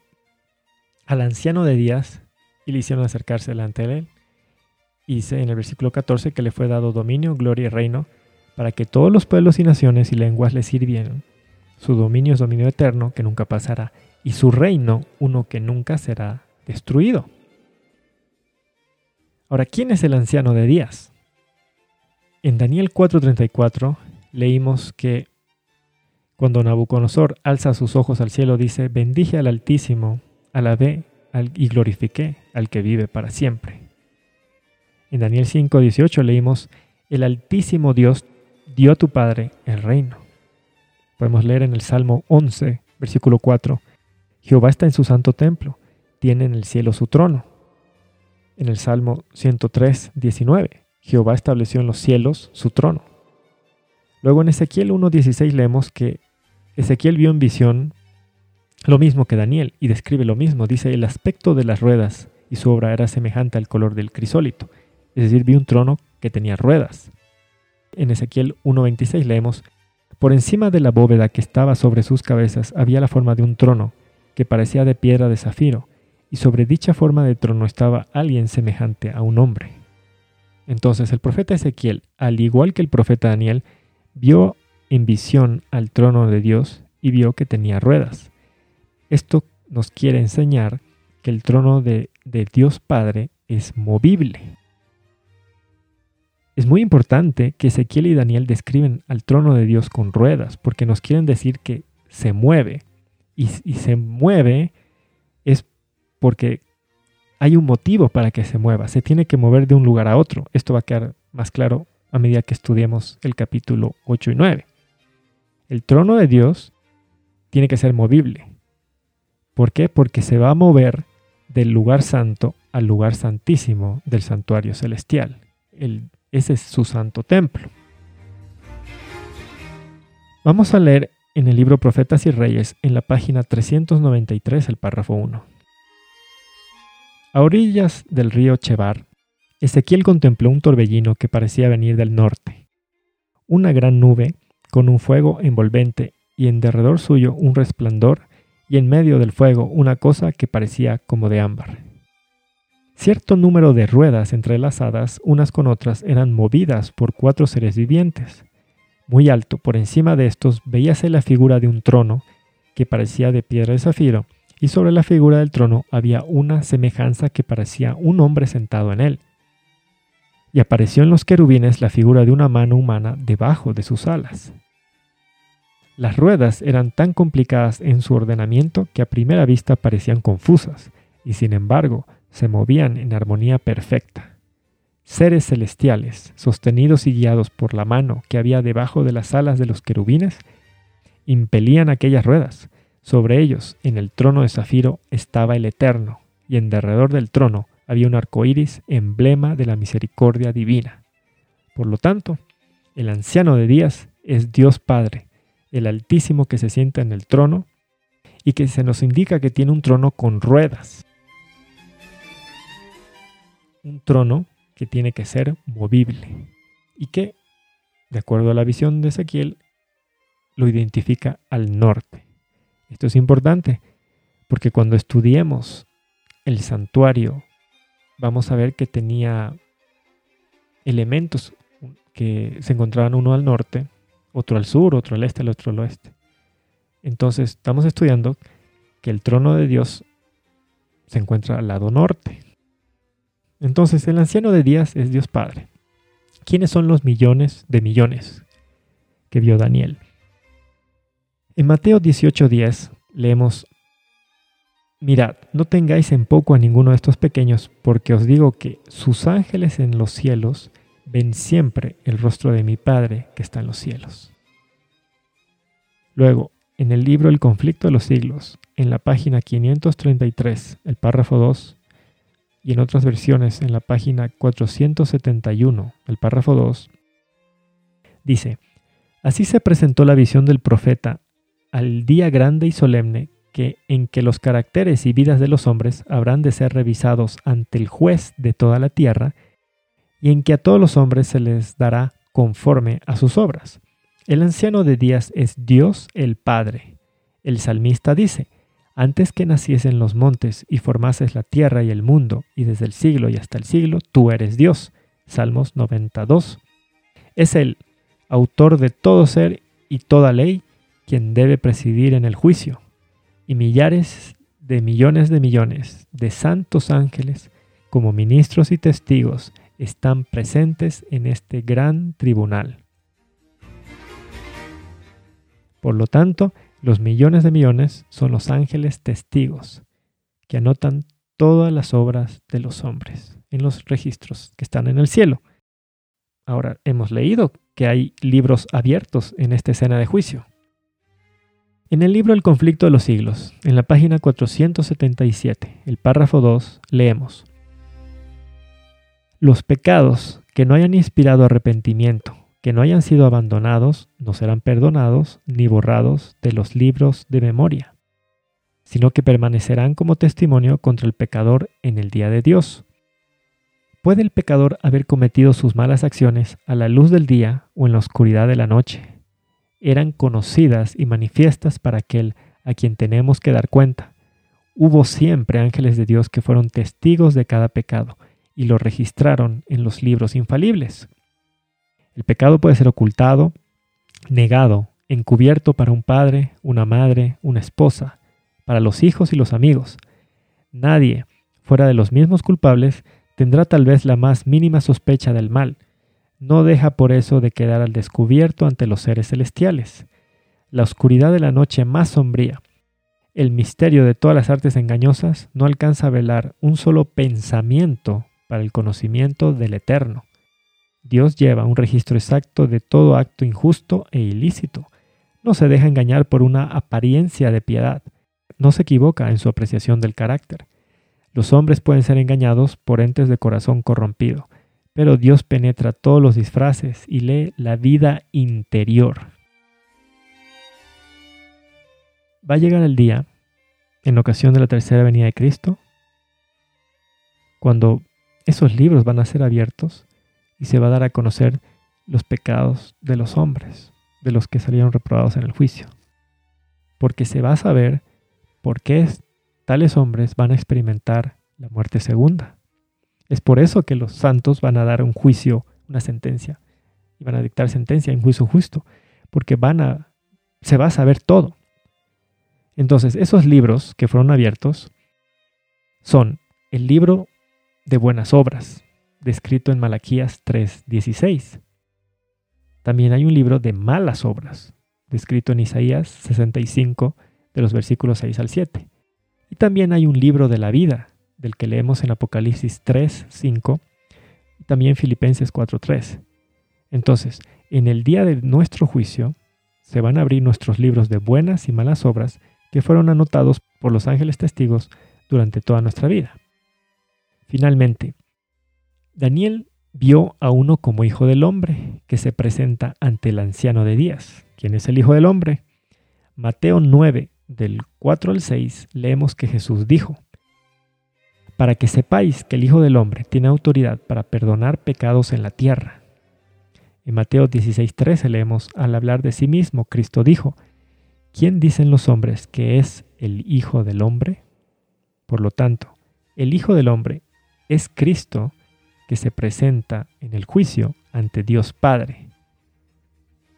al anciano de días y le hicieron acercarse delante de él. Y dice en el versículo 14 que le fue dado dominio, gloria y reino para que todos los pueblos y naciones y lenguas le sirvieran. Su dominio es dominio eterno que nunca pasará y su reino uno que nunca será destruido. Ahora, ¿quién es el anciano de días? En Daniel 4:34 leímos que cuando Nabucodonosor alza sus ojos al cielo dice, bendije al Altísimo, alabé y glorifiqué al que vive para siempre. En Daniel 5:18 leímos, el Altísimo Dios dio a tu Padre el reino. Podemos leer en el Salmo 11, versículo 4, Jehová está en su santo templo, tiene en el cielo su trono. En el Salmo 103, 19, Jehová estableció en los cielos su trono. Luego en Ezequiel 1.16 leemos que Ezequiel vio en visión lo mismo que Daniel y describe lo mismo. Dice, el aspecto de las ruedas y su obra era semejante al color del crisólito. Es decir, vi un trono que tenía ruedas. En Ezequiel 1.26 leemos, por encima de la bóveda que estaba sobre sus cabezas había la forma de un trono, que parecía de piedra de zafiro, y sobre dicha forma de trono estaba alguien semejante a un hombre. Entonces el profeta Ezequiel, al igual que el profeta Daniel, vio en visión al trono de Dios y vio que tenía ruedas. Esto nos quiere enseñar que el trono de, Dios Padre es movible. Es muy importante que Ezequiel y Daniel describen al trono de Dios con ruedas, porque nos quieren decir que se mueve. Y, se mueve es porque hay un motivo para que se mueva. Se tiene que mover de un lugar a otro. Esto va a quedar más claro a medida que estudiemos el capítulo 8 y 9. El trono de Dios tiene que ser movible. ¿Por qué? Porque se va a mover del lugar santo al lugar santísimo del santuario celestial. Ese es su santo templo. Vamos a leer en el libro Profetas y Reyes, en la página 393, el párrafo 1. A orillas del río Chebar, Ezequiel contempló un torbellino que parecía venir del norte. Una gran nube con un fuego envolvente y en derredor suyo un resplandor y en medio del fuego una cosa que parecía como de ámbar. Cierto número de ruedas entrelazadas unas con otras eran movidas por cuatro seres vivientes. Muy alto por encima de estos veíase la figura de un trono que parecía de piedra de zafiro, y sobre la figura del trono había una semejanza que parecía un hombre sentado en él. Y apareció en los querubines la figura de una mano humana debajo de sus alas. Las ruedas eran tan complicadas en su ordenamiento que a primera vista parecían confusas, y sin embargo se movían en armonía perfecta. Seres celestiales, sostenidos y guiados por la mano que había debajo de las alas de los querubines, impelían aquellas ruedas. Sobre ellos, en el trono de zafiro, estaba el Eterno, y en derredor del trono había un arco iris, emblema de la misericordia divina. Por lo tanto, el anciano de días es Dios Padre, el Altísimo que se sienta en el trono y que se nos indica que tiene un trono con ruedas. Un trono que tiene que ser movible y que de acuerdo a la visión de Ezequiel, lo identifica al norte. Esto es importante porque cuando estudiemos el santuario vamos a ver que tenía elementos que se encontraban uno al norte, otro al sur, otro al este, el otro al oeste. Entonces estamos estudiando que el trono de Dios se encuentra al lado norte. Entonces el anciano de días es Dios Padre. ¿Quiénes son los millones de millones que vio Daniel? En Mateo 18:10 leemos, Mirad, no tengáis en poco a ninguno de estos pequeños, porque os digo que sus ángeles en los cielos ven siempre el rostro de mi Padre que está en los cielos. Luego, en el libro El conflicto de los siglos, en la página 533, el párrafo 2, y en otras versiones en la página 471, el párrafo 2, dice, Así se presentó la visión del profeta al día grande y solemne que en que los caracteres y vidas de los hombres habrán de ser revisados ante el juez de toda la tierra, y en que a todos los hombres se les dará conforme a sus obras. El anciano de días es Dios el Padre. El salmista dice, antes que naciesen los montes y formases la tierra y el mundo, y desde el siglo y hasta el siglo, tú eres Dios. Salmos 92. Es el autor de todo ser y toda ley quien debe presidir en el juicio, y millares de millones de millones de santos ángeles, como ministros y testigos, están presentes en este gran tribunal. Por lo tanto, los millones de millones son los ángeles testigos que anotan todas las obras de los hombres en los registros que están en el cielo. Ahora, hemos leído que hay libros abiertos en esta escena de juicio. En el libro El conflicto de los siglos, en la página 477, el párrafo 2, leemos, Los pecados que no hayan inspirado arrepentimiento que no hayan sido abandonados no serán perdonados ni borrados de los libros de memoria, sino que permanecerán como testimonio contra el pecador en el día de Dios. ¿Puede el pecador haber cometido sus malas acciones a la luz del día o en la oscuridad de la noche? Eran conocidas y manifiestas para aquel a quien tenemos que dar cuenta. Hubo siempre ángeles de Dios que fueron testigos de cada pecado y lo registraron en los libros infalibles. El pecado puede ser ocultado, negado, encubierto para un padre, una madre, una esposa, para los hijos y los amigos. Nadie, fuera de los mismos culpables, tendrá tal vez la más mínima sospecha del mal. No deja por eso de quedar al descubierto ante los seres celestiales. La oscuridad de la noche más sombría, el misterio de todas las artes engañosas, no alcanza a velar un solo pensamiento para el conocimiento del Eterno. Dios lleva un registro exacto de todo acto injusto e ilícito. No se deja engañar por una apariencia de piedad. No se equivoca en su apreciación del carácter. Los hombres pueden ser engañados por entes de corazón corrompido, pero Dios penetra todos los disfraces y lee la vida interior. Va a llegar el día, en ocasión de la tercera venida de Cristo, cuando esos libros van a ser abiertos y se va a dar a conocer los pecados de los hombres, de los que salieron reprobados en el juicio. Porque se va a saber por qué tales hombres van a experimentar la muerte segunda. Es por eso que los santos van a dar un juicio, una sentencia, y van a dictar sentencia en juicio justo, porque van a, se va a saber todo. Entonces, esos libros que fueron abiertos son el libro de buenas obras, descrito en Malaquías 3:16. También hay un libro de malas obras, descrito en Isaías 65, de los versículos 6 al 7. Y también hay un libro de la vida, del que leemos en Apocalipsis 3:5 y también Filipenses 4:3. Entonces, en el día de nuestro juicio, se van a abrir nuestros libros de buenas y malas obras que fueron anotados por los ángeles testigos durante toda nuestra vida. Finalmente, Daniel vio a uno como hijo del hombre, que se presenta ante el anciano de días. ¿Quién es el hijo del hombre? Mateo 9, del 4 al 6, leemos que Jesús dijo, Para que sepáis que el Hijo del Hombre tiene autoridad para perdonar pecados en la tierra. En Mateo 16:13 leemos, al hablar de sí mismo, Cristo dijo, ¿quién dicen los hombres que es el Hijo del Hombre? Por lo tanto, el Hijo del Hombre es Cristo que se presenta en el juicio ante Dios Padre.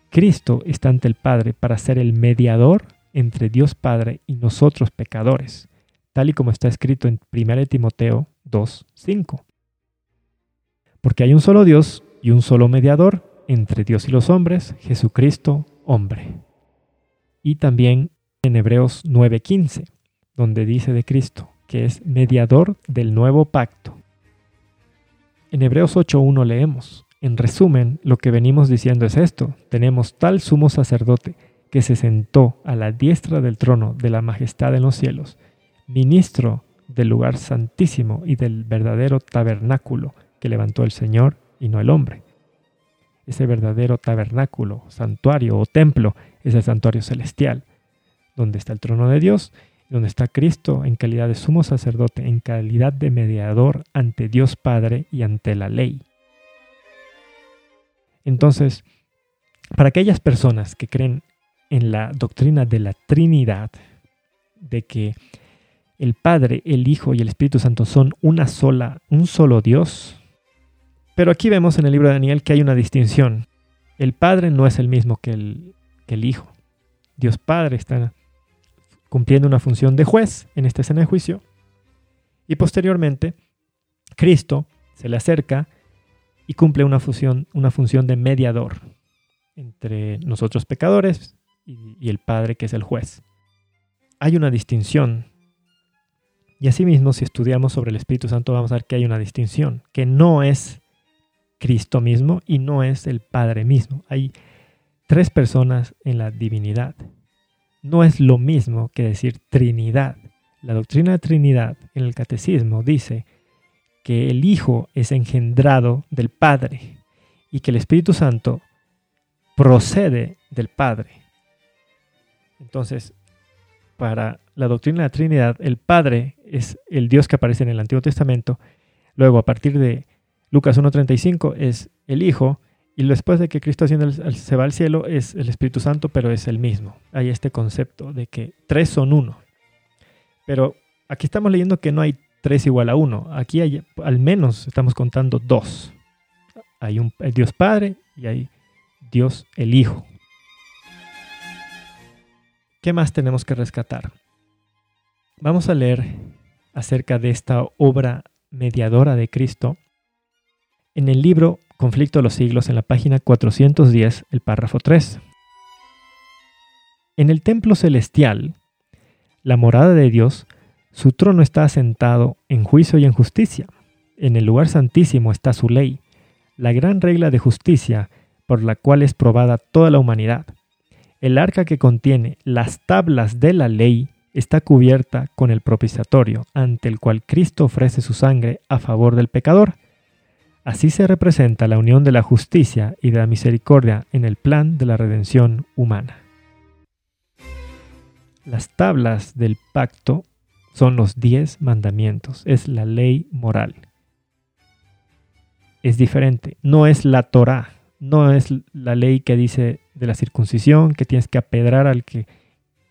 Cristo está ante el Padre para ser el mediador entre Dios Padre y nosotros pecadores, tal y como está escrito en 1 Timoteo 2.5. Porque hay un solo Dios y un solo mediador entre Dios y los hombres, Jesucristo hombre. Y también en Hebreos 9.15, donde dice de Cristo que es mediador del nuevo pacto. En Hebreos 8.1 leemos, en resumen, lo que venimos diciendo es esto, tenemos tal sumo sacerdote que se sentó a la diestra del trono de la majestad en los cielos, ministro del lugar santísimo y del verdadero tabernáculo que levantó el Señor y no el hombre. Ese verdadero tabernáculo, santuario o templo es el santuario celestial, donde está el trono de Dios, donde está Cristo en calidad de sumo sacerdote, en calidad de mediador ante Dios Padre y ante la ley. Entonces, para aquellas personas que creen en la doctrina de la Trinidad, de que el Padre, el Hijo y el Espíritu Santo son una sola, un solo Dios. Pero aquí vemos en el libro de Daniel que hay una distinción. El Padre no es el mismo que el, que el Hijo. Dios Padre está cumpliendo una función de juez en esta escena de juicio. Y posteriormente, Cristo se le acerca y cumple una, función, una función de mediador entre nosotros pecadores y, el Padre que es el juez. Hay una distinción. Y asimismo, si estudiamos sobre el Espíritu Santo, vamos a ver que hay una distinción, que no es Cristo mismo y no es el Padre mismo. Hay tres personas en la divinidad. No es lo mismo que decir Trinidad. La doctrina de Trinidad en el catecismo dice que el Hijo es engendrado del Padre y que el Espíritu Santo procede del Padre. Entonces, para la doctrina de la Trinidad, el Padre es el Dios que aparece en el Antiguo Testamento. Luego, a partir de Lucas 1.35, es el Hijo. Y después de que Cristo se va al cielo, es el Espíritu Santo, pero es el mismo. Hay este concepto de que tres son uno. Pero aquí estamos leyendo que no hay tres igual a uno. Aquí hay, al menos estamos contando dos. Hay un Dios Padre y hay Dios el Hijo. ¿Qué más tenemos que rescatar? Vamos a leer acerca de esta obra mediadora de Cristo en el libro Conflicto de los Siglos en la página 410, el párrafo 3. En el templo celestial, la morada de Dios, su trono está asentado en juicio y en justicia. En el lugar santísimo está su ley, la gran regla de justicia por la cual es probada toda la humanidad. El arca que contiene las tablas de la ley está cubierta con el propiciatorio, ante el cual Cristo ofrece su sangre a favor del pecador. Así se representa la unión de la justicia y de la misericordia en el plan de la redención humana. Las tablas del pacto son los diez mandamientos, es la ley moral. Es diferente, no es la Torah, no es la ley que dice de la circuncisión, que tienes que apedrar al que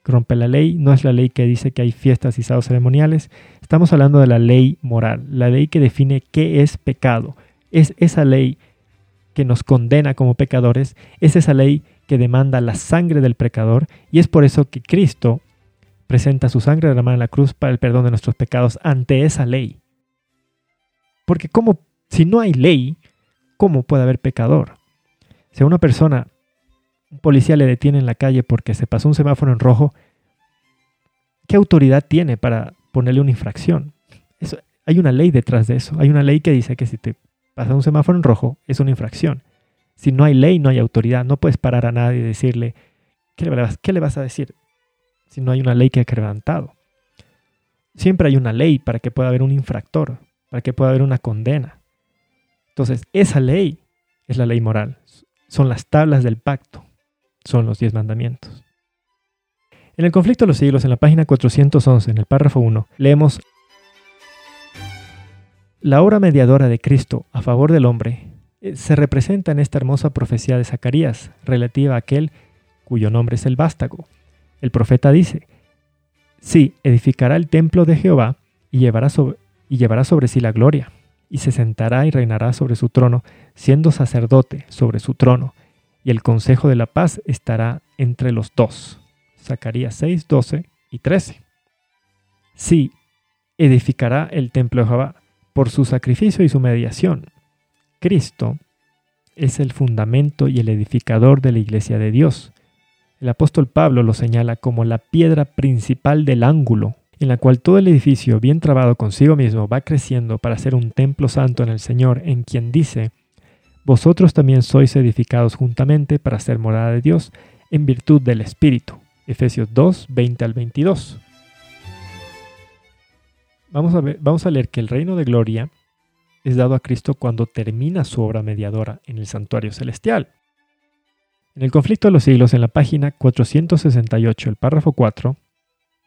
rompe la ley, no es la ley que dice que hay fiestas y sábados ceremoniales, estamos hablando de la ley moral, la ley que define qué es pecado, es esa ley que nos condena como pecadores, es esa ley que demanda la sangre del pecador y es por eso que Cristo presenta su sangre derramada en la cruz para el perdón de nuestros pecados ante esa ley. Porque como si no hay ley, ¿cómo puede haber pecador? Si a una persona, un policía le detiene en la calle porque se pasó un semáforo en rojo, ¿qué autoridad tiene para ponerle una infracción? Eso, hay una ley detrás de eso. Hay una ley que dice que si te pasa un semáforo en rojo es una infracción. Si no hay ley, no hay autoridad. No puedes parar a nadie y decirle, ¿qué le vas, qué le vas a decir? Si no hay una ley que ha quebrantado. Siempre hay una ley para que pueda haber un infractor, para que pueda haber una condena. Entonces, esa ley es la ley moral son las tablas del pacto, son los diez mandamientos. En el conflicto de los siglos, en la página 411, en el párrafo 1, leemos, La obra mediadora de Cristo a favor del hombre eh, se representa en esta hermosa profecía de Zacarías relativa a aquel cuyo nombre es el vástago. El profeta dice, sí, edificará el templo de Jehová y llevará sobre, y llevará sobre sí la gloria, y se sentará y reinará sobre su trono, siendo sacerdote sobre su trono, y el consejo de la paz estará entre los dos. Zacarías 6, 12 y 13. Sí, edificará el templo de Jehová por su sacrificio y su mediación. Cristo es el fundamento y el edificador de la iglesia de Dios. El apóstol Pablo lo señala como la piedra principal del ángulo, en la cual todo el edificio, bien trabado consigo mismo, va creciendo para ser un templo santo en el Señor, en quien dice, Vosotros también sois edificados juntamente para ser morada de Dios en virtud del Espíritu. Efesios 2, 20 al 22. Vamos a, ver, vamos a leer que el reino de gloria es dado a Cristo cuando termina su obra mediadora en el santuario celestial. En el conflicto de los siglos, en la página 468, el párrafo 4,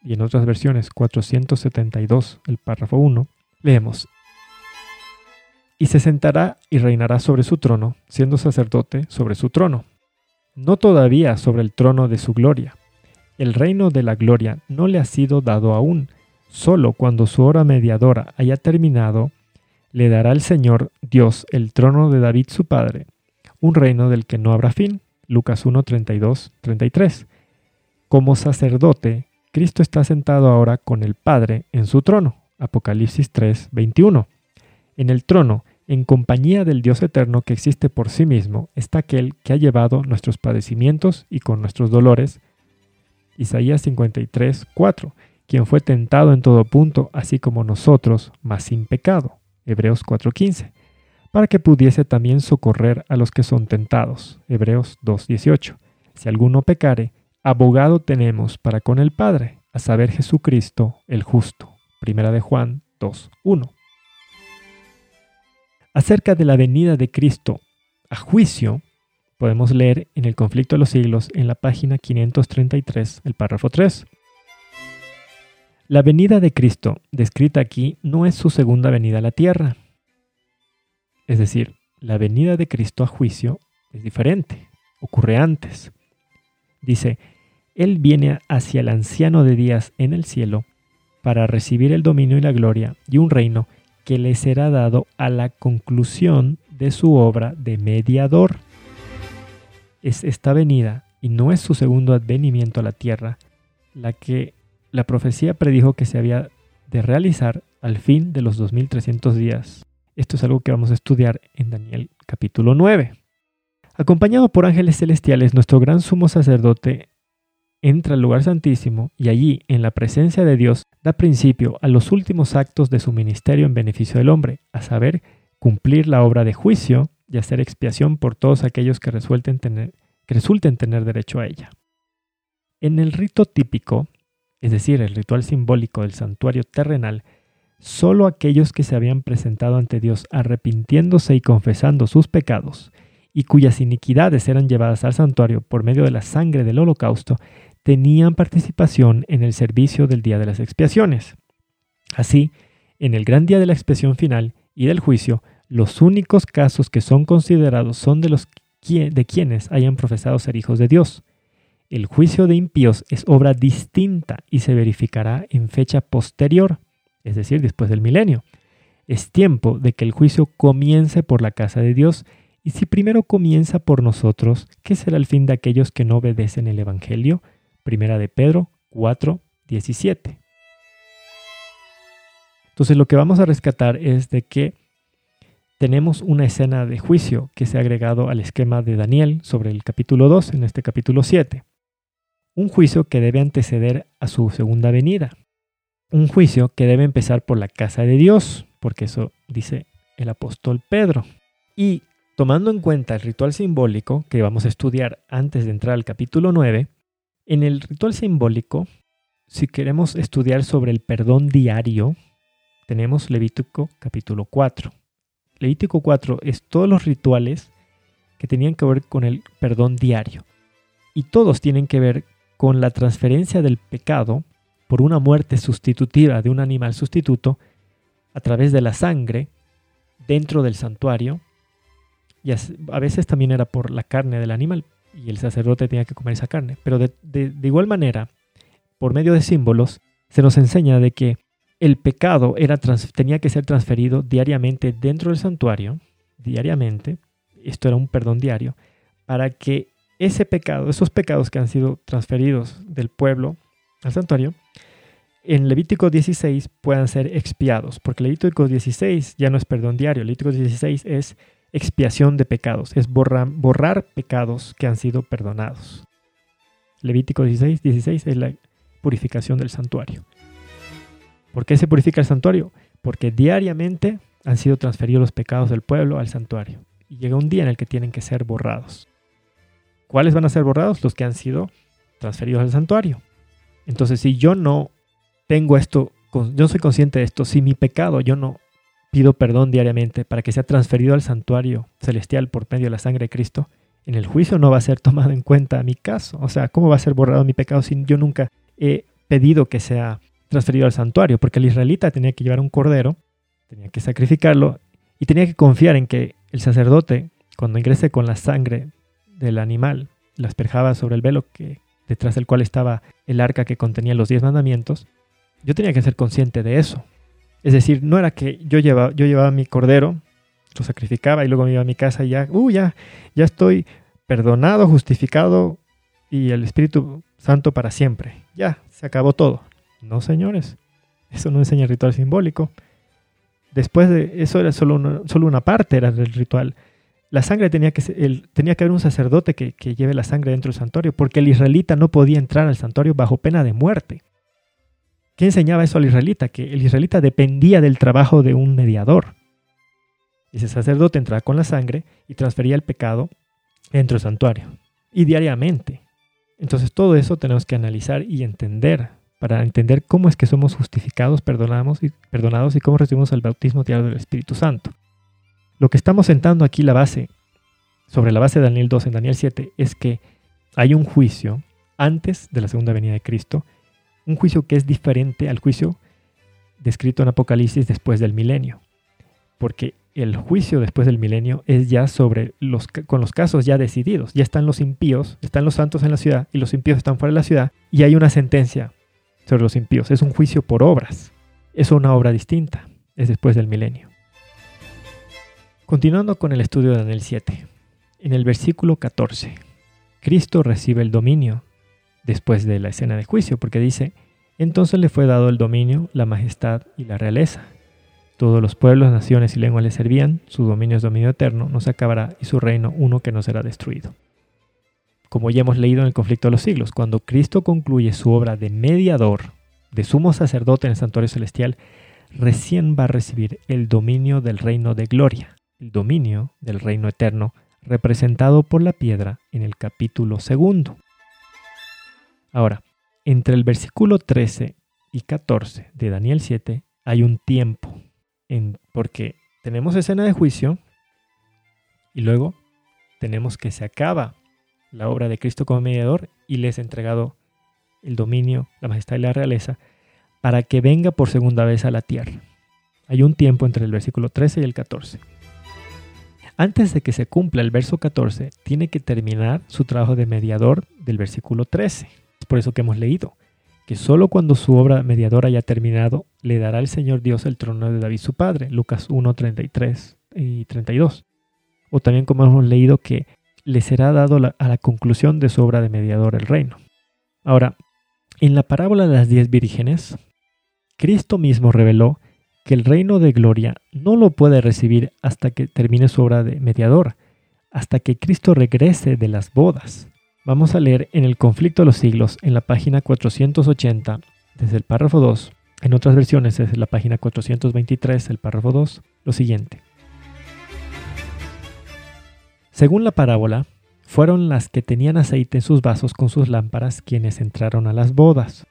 y en otras versiones 472, el párrafo 1, leemos, Y se sentará y reinará sobre su trono, siendo sacerdote sobre su trono, no todavía sobre el trono de su gloria. El reino de la gloria no le ha sido dado aún, solo cuando su hora mediadora haya terminado, le dará el Señor Dios el trono de David su padre, un reino del que no habrá fin. Lucas 1, 32, 33. Como sacerdote, Cristo está sentado ahora con el Padre en su trono. Apocalipsis 3, 21. En el trono, en compañía del Dios eterno que existe por sí mismo, está aquel que ha llevado nuestros padecimientos y con nuestros dolores. Isaías 53, 4. Quien fue tentado en todo punto, así como nosotros, mas sin pecado. Hebreos 4:15, para que pudiese también socorrer a los que son tentados. Hebreos 2:18. Si alguno pecare, abogado tenemos para con el Padre, a saber Jesucristo el justo. Primera de Juan 2:1. Acerca de la venida de Cristo a juicio, podemos leer en el conflicto de los siglos en la página 533, el párrafo 3. La venida de Cristo, descrita aquí, no es su segunda venida a la tierra. Es decir, la venida de Cristo a juicio es diferente, ocurre antes. Dice, Él viene hacia el anciano de días en el cielo para recibir el dominio y la gloria y un reino que le será dado a la conclusión de su obra de mediador. Es esta venida, y no es su segundo advenimiento a la tierra, la que la profecía predijo que se había de realizar al fin de los 2300 días. Esto es algo que vamos a estudiar en Daniel capítulo 9. Acompañado por ángeles celestiales, nuestro gran sumo sacerdote entra al lugar santísimo y allí, en la presencia de Dios, da principio a los últimos actos de su ministerio en beneficio del hombre, a saber, cumplir la obra de juicio y hacer expiación por todos aquellos que resulten tener, que resulten tener derecho a ella. En el rito típico, es decir, el ritual simbólico del santuario terrenal, solo aquellos que se habían presentado ante Dios arrepintiéndose y confesando sus pecados, y cuyas iniquidades eran llevadas al santuario por medio de la sangre del holocausto, tenían participación en el servicio del día de las expiaciones. Así, en el gran día de la expiación final y del juicio, los únicos casos que son considerados son de los de quienes hayan profesado ser hijos de Dios. El juicio de impíos es obra distinta y se verificará en fecha posterior, es decir, después del milenio. Es tiempo de que el juicio comience por la casa de Dios, y si primero comienza por nosotros, ¿qué será el fin de aquellos que no obedecen el Evangelio? Primera de Pedro 4, 17. Entonces lo que vamos a rescatar es de que tenemos una escena de juicio que se ha agregado al esquema de Daniel sobre el capítulo 2 en este capítulo 7 un juicio que debe anteceder a su segunda venida, un juicio que debe empezar por la casa de Dios, porque eso dice el apóstol Pedro. Y tomando en cuenta el ritual simbólico que vamos a estudiar antes de entrar al capítulo 9, en el ritual simbólico, si queremos estudiar sobre el perdón diario, tenemos Levítico capítulo 4. Levítico 4 es todos los rituales que tenían que ver con el perdón diario. Y todos tienen que ver con la transferencia del pecado por una muerte sustitutiva de un animal sustituto a través de la sangre dentro del santuario y a veces también era por la carne del animal, y el sacerdote tenía que comer esa carne. Pero de, igual manera, por medio de símbolos, se nos enseña de que el pecado era tenía que ser transferido diariamente dentro del santuario, diariamente, esto era un perdón diario, para que ese pecado, esos pecados que han sido transferidos del pueblo al santuario, en Levítico 16 puedan ser expiados, porque Levítico 16 ya no es perdón diario, Levítico 16 es expiación de pecados, es borrar, borrar pecados que han sido perdonados. Levítico 16, 16 es la purificación del santuario. ¿Por qué se purifica el santuario? Porque diariamente han sido transferidos los pecados del pueblo al santuario. Y llega un día en el que tienen que ser borrados. ¿Cuáles van a ser borrados? Los que han sido transferidos al santuario. Entonces, si yo no tengo esto, yo soy consciente de esto, si mi pecado yo no pido perdón diariamente para que sea transferido al santuario celestial por medio de la sangre de Cristo, en el juicio no va a ser tomado en cuenta mi caso. O sea, ¿cómo va a ser borrado mi pecado si yo nunca he pedido que sea transferido al santuario? Porque el israelita tenía que llevar un cordero, tenía que sacrificarlo y tenía que confiar en que el sacerdote, cuando ingrese con la sangre del animal, la asperjaba sobre el velo que, detrás del cual estaba el arca que contenía los diez mandamientos, yo tenía que ser consciente de eso. Es decir, no era que yo llevaba, yo llevaba mi cordero, lo sacrificaba y luego me iba a mi casa y ya, uh, ya, ya estoy perdonado, justificado y el Espíritu Santo para siempre. Ya, se acabó todo. No, señores, eso no enseña el ritual simbólico. Después de eso era solo una, solo una parte era del ritual. La sangre tenía que, el, tenía que haber un sacerdote que, que lleve la sangre dentro del santuario, porque el israelita no podía entrar al santuario bajo pena de muerte. ¿Qué enseñaba eso al israelita? Que el israelita dependía del trabajo de un mediador. Ese sacerdote entraba con la sangre y transfería el pecado dentro del santuario. Y diariamente. Entonces todo eso tenemos que analizar y entender para entender cómo es que somos justificados, perdonamos y, perdonados y cómo recibimos el bautismo diario del Espíritu Santo. Lo que estamos sentando aquí la base, sobre la base de Daniel 2 en Daniel 7, es que hay un juicio antes de la segunda venida de Cristo un juicio que es diferente al juicio descrito en Apocalipsis después del milenio. Porque el juicio después del milenio es ya sobre los con los casos ya decididos. Ya están los impíos, están los santos en la ciudad y los impíos están fuera de la ciudad y hay una sentencia sobre los impíos. Es un juicio por obras. Es una obra distinta. Es después del milenio. Continuando con el estudio de Daniel 7. En el versículo 14, Cristo recibe el dominio después de la escena de juicio, porque dice, entonces le fue dado el dominio, la majestad y la realeza. Todos los pueblos, naciones y lenguas le servían, su dominio es dominio eterno, no se acabará, y su reino uno que no será destruido. Como ya hemos leído en el conflicto de los siglos, cuando Cristo concluye su obra de mediador, de sumo sacerdote en el santuario celestial, recién va a recibir el dominio del reino de gloria, el dominio del reino eterno, representado por la piedra en el capítulo segundo. Ahora, entre el versículo 13 y 14 de Daniel 7 hay un tiempo, porque tenemos escena de juicio y luego tenemos que se acaba la obra de Cristo como mediador y le es entregado el dominio, la majestad y la realeza para que venga por segunda vez a la tierra. Hay un tiempo entre el versículo 13 y el 14. Antes de que se cumpla el verso 14, tiene que terminar su trabajo de mediador del versículo 13 por eso que hemos leído, que solo cuando su obra mediadora haya terminado, le dará el Señor Dios el trono de David su padre, Lucas 1, 33 y 32. O también como hemos leído que le será dado a la conclusión de su obra de mediador el reino. Ahora, en la parábola de las diez vírgenes, Cristo mismo reveló que el reino de gloria no lo puede recibir hasta que termine su obra de mediador, hasta que Cristo regrese de las bodas. Vamos a leer en el conflicto de los siglos en la página 480 desde el párrafo 2, en otras versiones desde la página 423 el párrafo 2, lo siguiente. Según la parábola, fueron las que tenían aceite en sus vasos con sus lámparas quienes entraron a las bodas.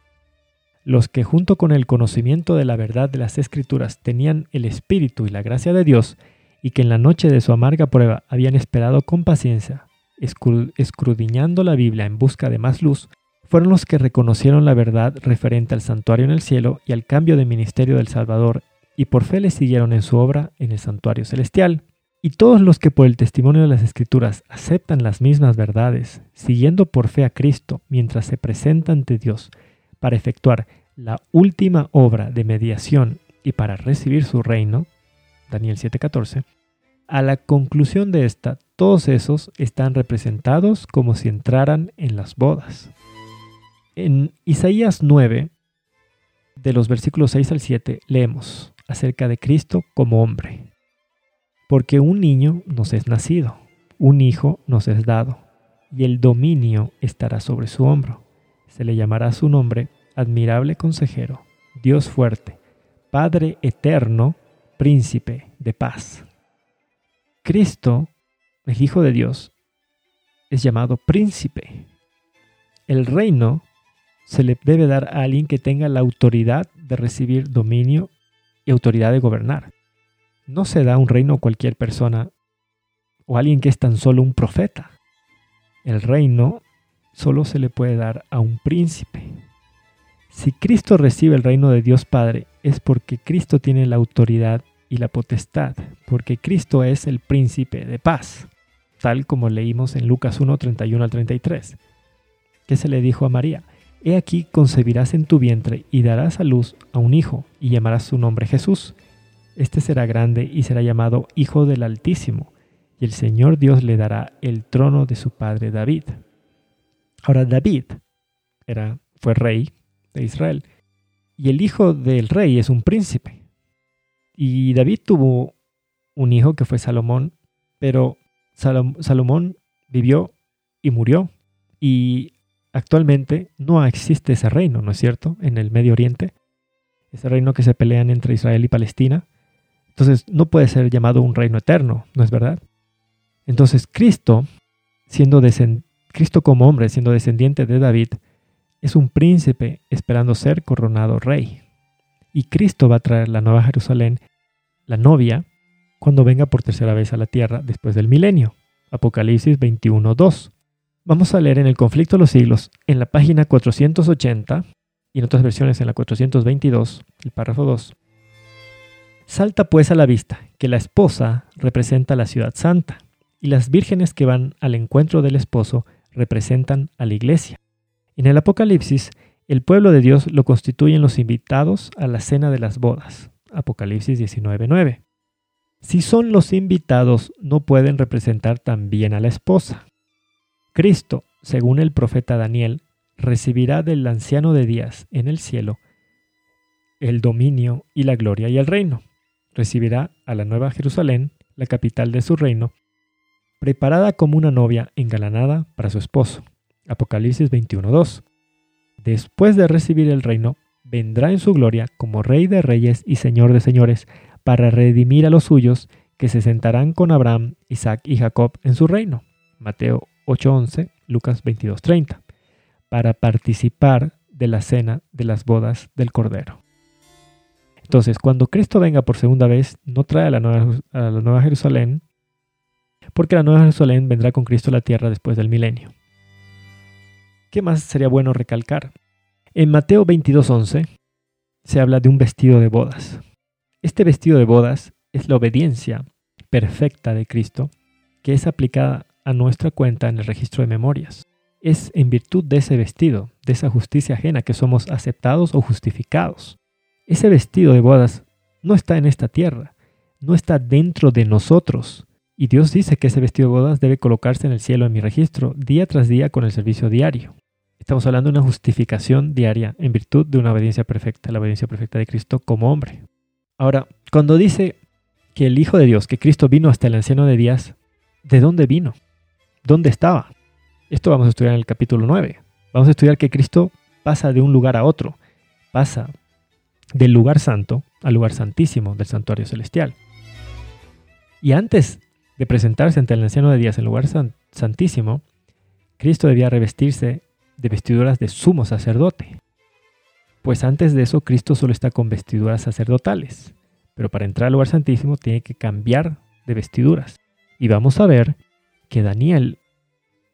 Los que junto con el conocimiento de la verdad de las escrituras tenían el espíritu y la gracia de Dios, y que en la noche de su amarga prueba habían esperado con paciencia, escrudiñando la Biblia en busca de más luz, fueron los que reconocieron la verdad referente al santuario en el cielo y al cambio de ministerio del Salvador, y por fe le siguieron en su obra en el santuario celestial. Y todos los que por el testimonio de las Escrituras aceptan las mismas verdades, siguiendo por fe a Cristo mientras se presentan ante Dios para efectuar la última obra de mediación y para recibir su reino, Daniel 7:14, a la conclusión de esta, todos esos están representados como si entraran en las bodas. En Isaías 9, de los versículos 6 al 7, leemos acerca de Cristo como hombre. Porque un niño nos es nacido, un hijo nos es dado, y el dominio estará sobre su hombro. Se le llamará su nombre admirable consejero, Dios fuerte, Padre eterno, príncipe de paz. Cristo, el Hijo de Dios, es llamado príncipe. El reino se le debe dar a alguien que tenga la autoridad de recibir dominio y autoridad de gobernar. No se da un reino a cualquier persona o alguien que es tan solo un profeta. El reino solo se le puede dar a un príncipe. Si Cristo recibe el reino de Dios Padre, es porque Cristo tiene la autoridad y la potestad, porque Cristo es el príncipe de paz, tal como leímos en Lucas 1, 31 al 33. ¿Qué se le dijo a María? He aquí concebirás en tu vientre y darás a luz a un hijo, y llamarás su nombre Jesús este será grande y será llamado Hijo del Altísimo, y el Señor Dios le dará el trono de su padre David. Ahora David era, fue rey de Israel, y el hijo del rey es un príncipe. Y David tuvo un hijo que fue Salomón, pero Salomón vivió y murió. Y actualmente no existe ese reino, ¿no es cierto? En el Medio Oriente. Ese reino que se pelean entre Israel y Palestina. Entonces no puede ser llamado un reino eterno, ¿no es verdad? Entonces Cristo, siendo Cristo como hombre, siendo descendiente de David, es un príncipe esperando ser coronado rey. Y Cristo va a traer la nueva Jerusalén, la novia, cuando venga por tercera vez a la tierra después del milenio. Apocalipsis 21.2. Vamos a leer en el conflicto de los siglos, en la página 480 y en otras versiones en la 422, el párrafo 2. Salta pues a la vista que la esposa representa la ciudad santa y las vírgenes que van al encuentro del esposo representan a la iglesia. En el Apocalipsis, el pueblo de Dios lo constituyen los invitados a la cena de las bodas. Apocalipsis 19:9. Si son los invitados, no pueden representar también a la esposa. Cristo, según el profeta Daniel, recibirá del anciano de días en el cielo el dominio y la gloria y el reino recibirá a la Nueva Jerusalén, la capital de su reino, preparada como una novia engalanada para su esposo. Apocalipsis 21.2. Después de recibir el reino, vendrá en su gloria como Rey de Reyes y Señor de Señores, para redimir a los suyos que se sentarán con Abraham, Isaac y Jacob en su reino. Mateo 8.11, Lucas 22.30, para participar de la cena de las bodas del Cordero. Entonces, cuando Cristo venga por segunda vez, no trae a la Nueva, Jerusalén, porque la Nueva Jerusalén vendrá con Cristo a la tierra después del milenio. ¿Qué más sería bueno recalcar? En Mateo 22:11 se habla de un vestido de bodas. Este vestido de bodas es la obediencia perfecta de Cristo que es aplicada a nuestra cuenta en el registro de memorias. Es en virtud de ese vestido, de esa justicia ajena, que somos aceptados o justificados. Ese vestido de bodas no está en esta tierra, no está dentro de nosotros. Y Dios dice que ese vestido de bodas debe colocarse en el cielo en mi registro, día tras día con el servicio diario. Estamos hablando de una justificación diaria en virtud de una obediencia perfecta, la obediencia perfecta de Cristo como hombre. Ahora, cuando dice que el Hijo de Dios, que Cristo vino hasta el anciano de días, ¿de dónde vino? ¿Dónde estaba? Esto vamos a estudiar en el capítulo 9. Vamos a estudiar que Cristo pasa de un lugar a otro, pasa del lugar santo al lugar santísimo del santuario celestial. Y antes de presentarse ante el anciano de días en lugar santísimo, Cristo debía revestirse de vestiduras de sumo sacerdote. Pues antes de eso Cristo solo está con vestiduras sacerdotales, pero para entrar al lugar santísimo tiene que cambiar de vestiduras. Y vamos a ver que Daniel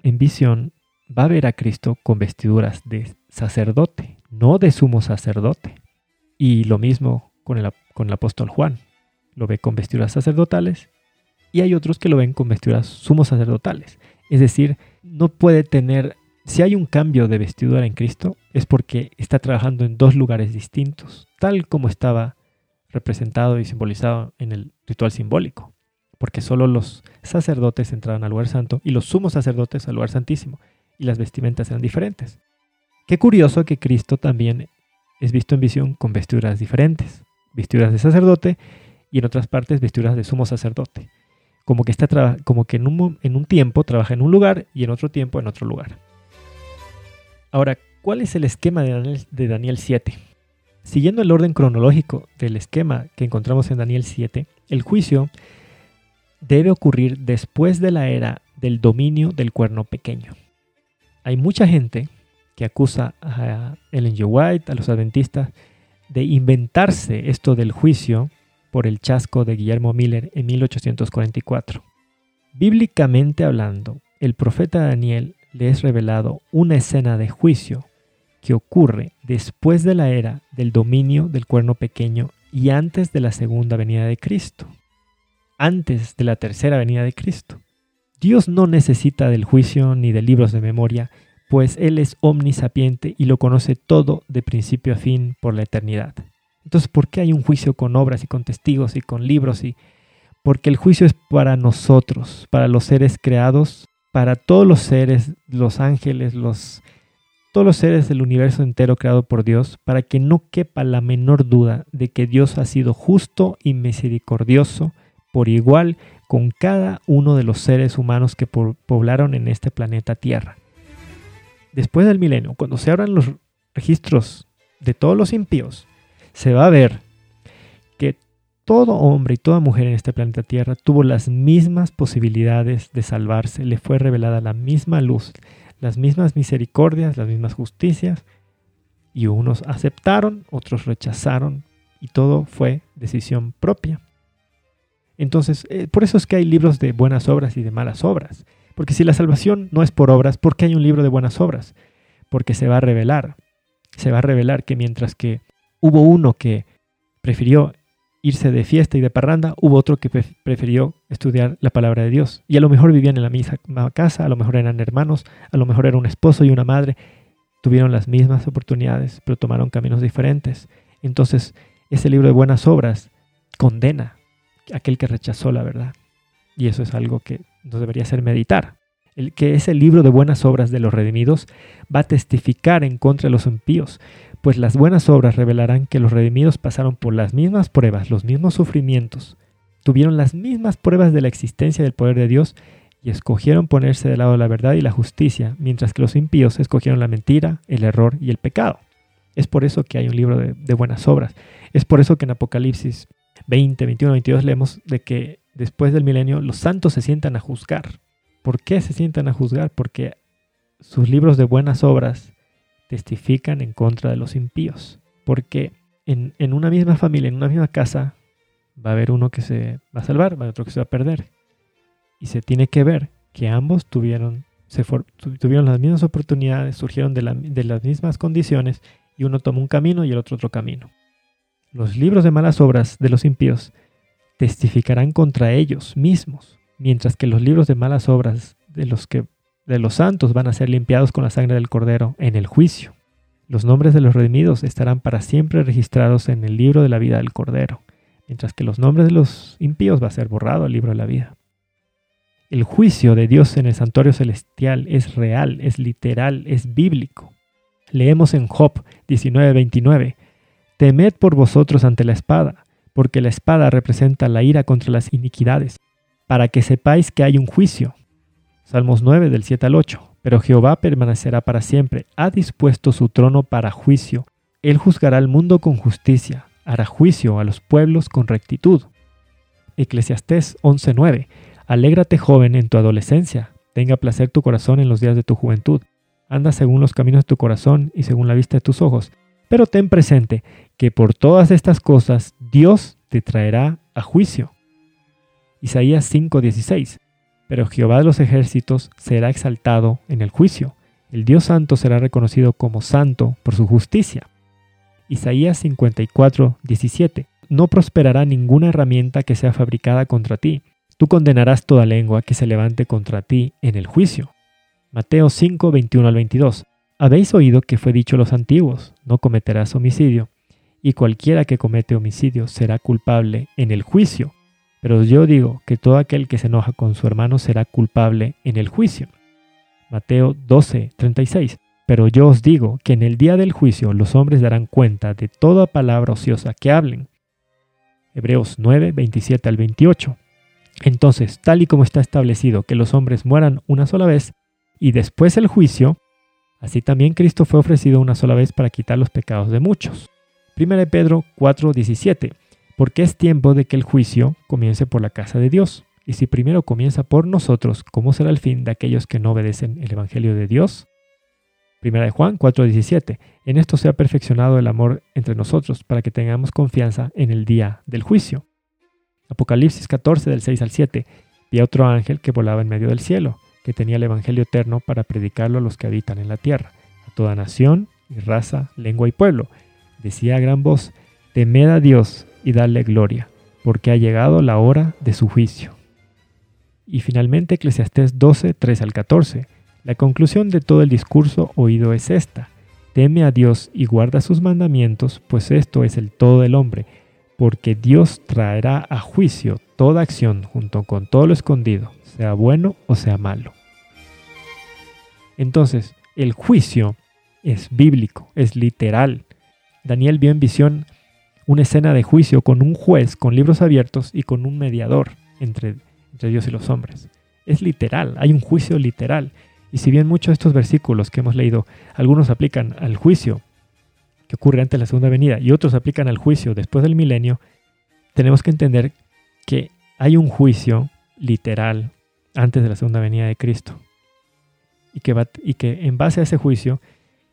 en visión va a ver a Cristo con vestiduras de sacerdote, no de sumo sacerdote. Y lo mismo con el, con el apóstol Juan. Lo ve con vestiduras sacerdotales y hay otros que lo ven con vestiduras sumos sacerdotales. Es decir, no puede tener, si hay un cambio de vestidura en Cristo, es porque está trabajando en dos lugares distintos, tal como estaba representado y simbolizado en el ritual simbólico, porque solo los sacerdotes entraban al lugar santo y los sumos sacerdotes al lugar santísimo, y las vestimentas eran diferentes. Qué curioso que Cristo también es visto en visión con vestiduras diferentes, vestiduras de sacerdote y en otras partes vestiduras de sumo sacerdote como que, está como que en un, en un tiempo trabaja en un lugar y en otro tiempo en otro lugar. Ahora, ¿cuál es el esquema de Daniel, de Daniel 7? Siguiendo el orden cronológico del esquema que encontramos en Daniel 7, el juicio debe ocurrir después de la era del dominio del cuerno pequeño. Hay mucha gente que acusa a Ellen G. White, a los adventistas, de inventarse esto del juicio por el chasco de Guillermo Miller en 1844. Bíblicamente hablando, el profeta Daniel le es revelado una escena de juicio que ocurre después de la era del dominio del cuerno pequeño y antes de la segunda venida de Cristo, antes de la tercera venida de Cristo. Dios no necesita del juicio ni de libros de memoria, pues Él es omnisapiente y lo conoce todo de principio a fin por la eternidad. Entonces, ¿por qué hay un juicio con obras y con testigos y con libros? Y porque el juicio es para nosotros, para los seres creados, para todos los seres, los ángeles, los todos los seres del universo entero creado por Dios, para que no quepa la menor duda de que Dios ha sido justo y misericordioso por igual con cada uno de los seres humanos que poblaron en este planeta Tierra. Después del milenio, cuando se abran los registros de todos los impíos, se va a ver que todo hombre y toda mujer en este planeta Tierra tuvo las mismas posibilidades de salvarse, le fue revelada la misma luz, las mismas misericordias, las mismas justicias, y unos aceptaron, otros rechazaron, y todo fue decisión propia. Entonces, eh, por eso es que hay libros de buenas obras y de malas obras. Porque si la salvación no es por obras, ¿por qué hay un libro de buenas obras? Porque se va a revelar. Se va a revelar que mientras que Hubo uno que prefirió irse de fiesta y de parranda, hubo otro que prefirió estudiar la palabra de Dios. Y a lo mejor vivían en la misma casa, a lo mejor eran hermanos, a lo mejor era un esposo y una madre. Tuvieron las mismas oportunidades, pero tomaron caminos diferentes. Entonces, ese libro de buenas obras condena a aquel que rechazó la verdad. Y eso es algo que nos debería hacer meditar. El que ese libro de buenas obras de los redimidos va a testificar en contra de los impíos, pues las buenas obras revelarán que los redimidos pasaron por las mismas pruebas, los mismos sufrimientos, tuvieron las mismas pruebas de la existencia del poder de Dios y escogieron ponerse del lado de la verdad y la justicia, mientras que los impíos escogieron la mentira, el error y el pecado. Es por eso que hay un libro de, buenas obras. Es por eso que en Apocalipsis 20, 21, 22 leemos de que después del milenio los santos se sientan a juzgar. ¿Por qué se sientan a juzgar? Porque sus libros de buenas obras testifican en contra de los impíos. Porque en, una misma familia, en una misma casa, va a haber uno que se va a salvar, va a haber otro que se va a perder. Y se tiene que ver que ambos tuvieron, se tuvieron las mismas oportunidades, surgieron de, de las mismas condiciones y uno tomó un camino y el otro otro camino. Los libros de malas obras de los impíos testificarán contra ellos mismos, mientras que los libros de malas obras de los que de los santos van a ser limpiados con la sangre del Cordero en el juicio. Los nombres de los redimidos estarán para siempre registrados en el libro de la vida del Cordero, mientras que los nombres de los impíos va a ser borrado el libro de la vida. El juicio de Dios en el santuario celestial es real, es literal, es bíblico. Leemos en Job 19:29, Temed por vosotros ante la espada, porque la espada representa la ira contra las iniquidades, para que sepáis que hay un juicio, Salmos 9 del 7 al 8. Pero Jehová permanecerá para siempre, ha dispuesto su trono para juicio. Él juzgará al mundo con justicia, hará juicio a los pueblos con rectitud. Eclesiastés 11:9. Alégrate joven en tu adolescencia, tenga placer tu corazón en los días de tu juventud. Anda según los caminos de tu corazón y según la vista de tus ojos. Pero ten presente que por todas estas cosas Dios te traerá a juicio. Isaías 5:16 pero Jehová de los ejércitos será exaltado en el juicio. El Dios santo será reconocido como santo por su justicia. Isaías 54, 17. No prosperará ninguna herramienta que sea fabricada contra ti. tú condenarás toda lengua que se levante contra ti en el juicio. Mateo 5, 21 al 22. Habéis oído que fue dicho a los antiguos, no cometerás homicidio, y cualquiera que comete homicidio será culpable en el juicio. Pero yo digo que todo aquel que se enoja con su hermano será culpable en el juicio. Mateo 12, 36. Pero yo os digo que en el día del juicio los hombres darán cuenta de toda palabra ociosa que hablen. Hebreos 9, 27 al 28. Entonces, tal y como está establecido que los hombres mueran una sola vez y después el juicio, así también Cristo fue ofrecido una sola vez para quitar los pecados de muchos. 1 Pedro 4, 17. Porque es tiempo de que el juicio comience por la casa de Dios. Y si primero comienza por nosotros, ¿cómo será el fin de aquellos que no obedecen el Evangelio de Dios? Primera de Juan 4:17. En esto se ha perfeccionado el amor entre nosotros para que tengamos confianza en el día del juicio. Apocalipsis 14 del 6 al 7. Vi a otro ángel que volaba en medio del cielo, que tenía el Evangelio eterno para predicarlo a los que habitan en la tierra, a toda nación raza, lengua y pueblo. Decía a gran voz, temed a Dios y dadle gloria, porque ha llegado la hora de su juicio. Y finalmente Eclesiastés 12, 3 al 14. La conclusión de todo el discurso oído es esta. Teme a Dios y guarda sus mandamientos, pues esto es el todo del hombre, porque Dios traerá a juicio toda acción junto con todo lo escondido, sea bueno o sea malo. Entonces, el juicio es bíblico, es literal. Daniel vio en visión una escena de juicio con un juez con libros abiertos y con un mediador entre, entre Dios y los hombres. Es literal, hay un juicio literal. Y si bien muchos de estos versículos que hemos leído, algunos aplican al juicio que ocurre antes de la segunda venida y otros aplican al juicio después del milenio, tenemos que entender que hay un juicio literal antes de la segunda venida de Cristo. Y que, y que en base a ese juicio,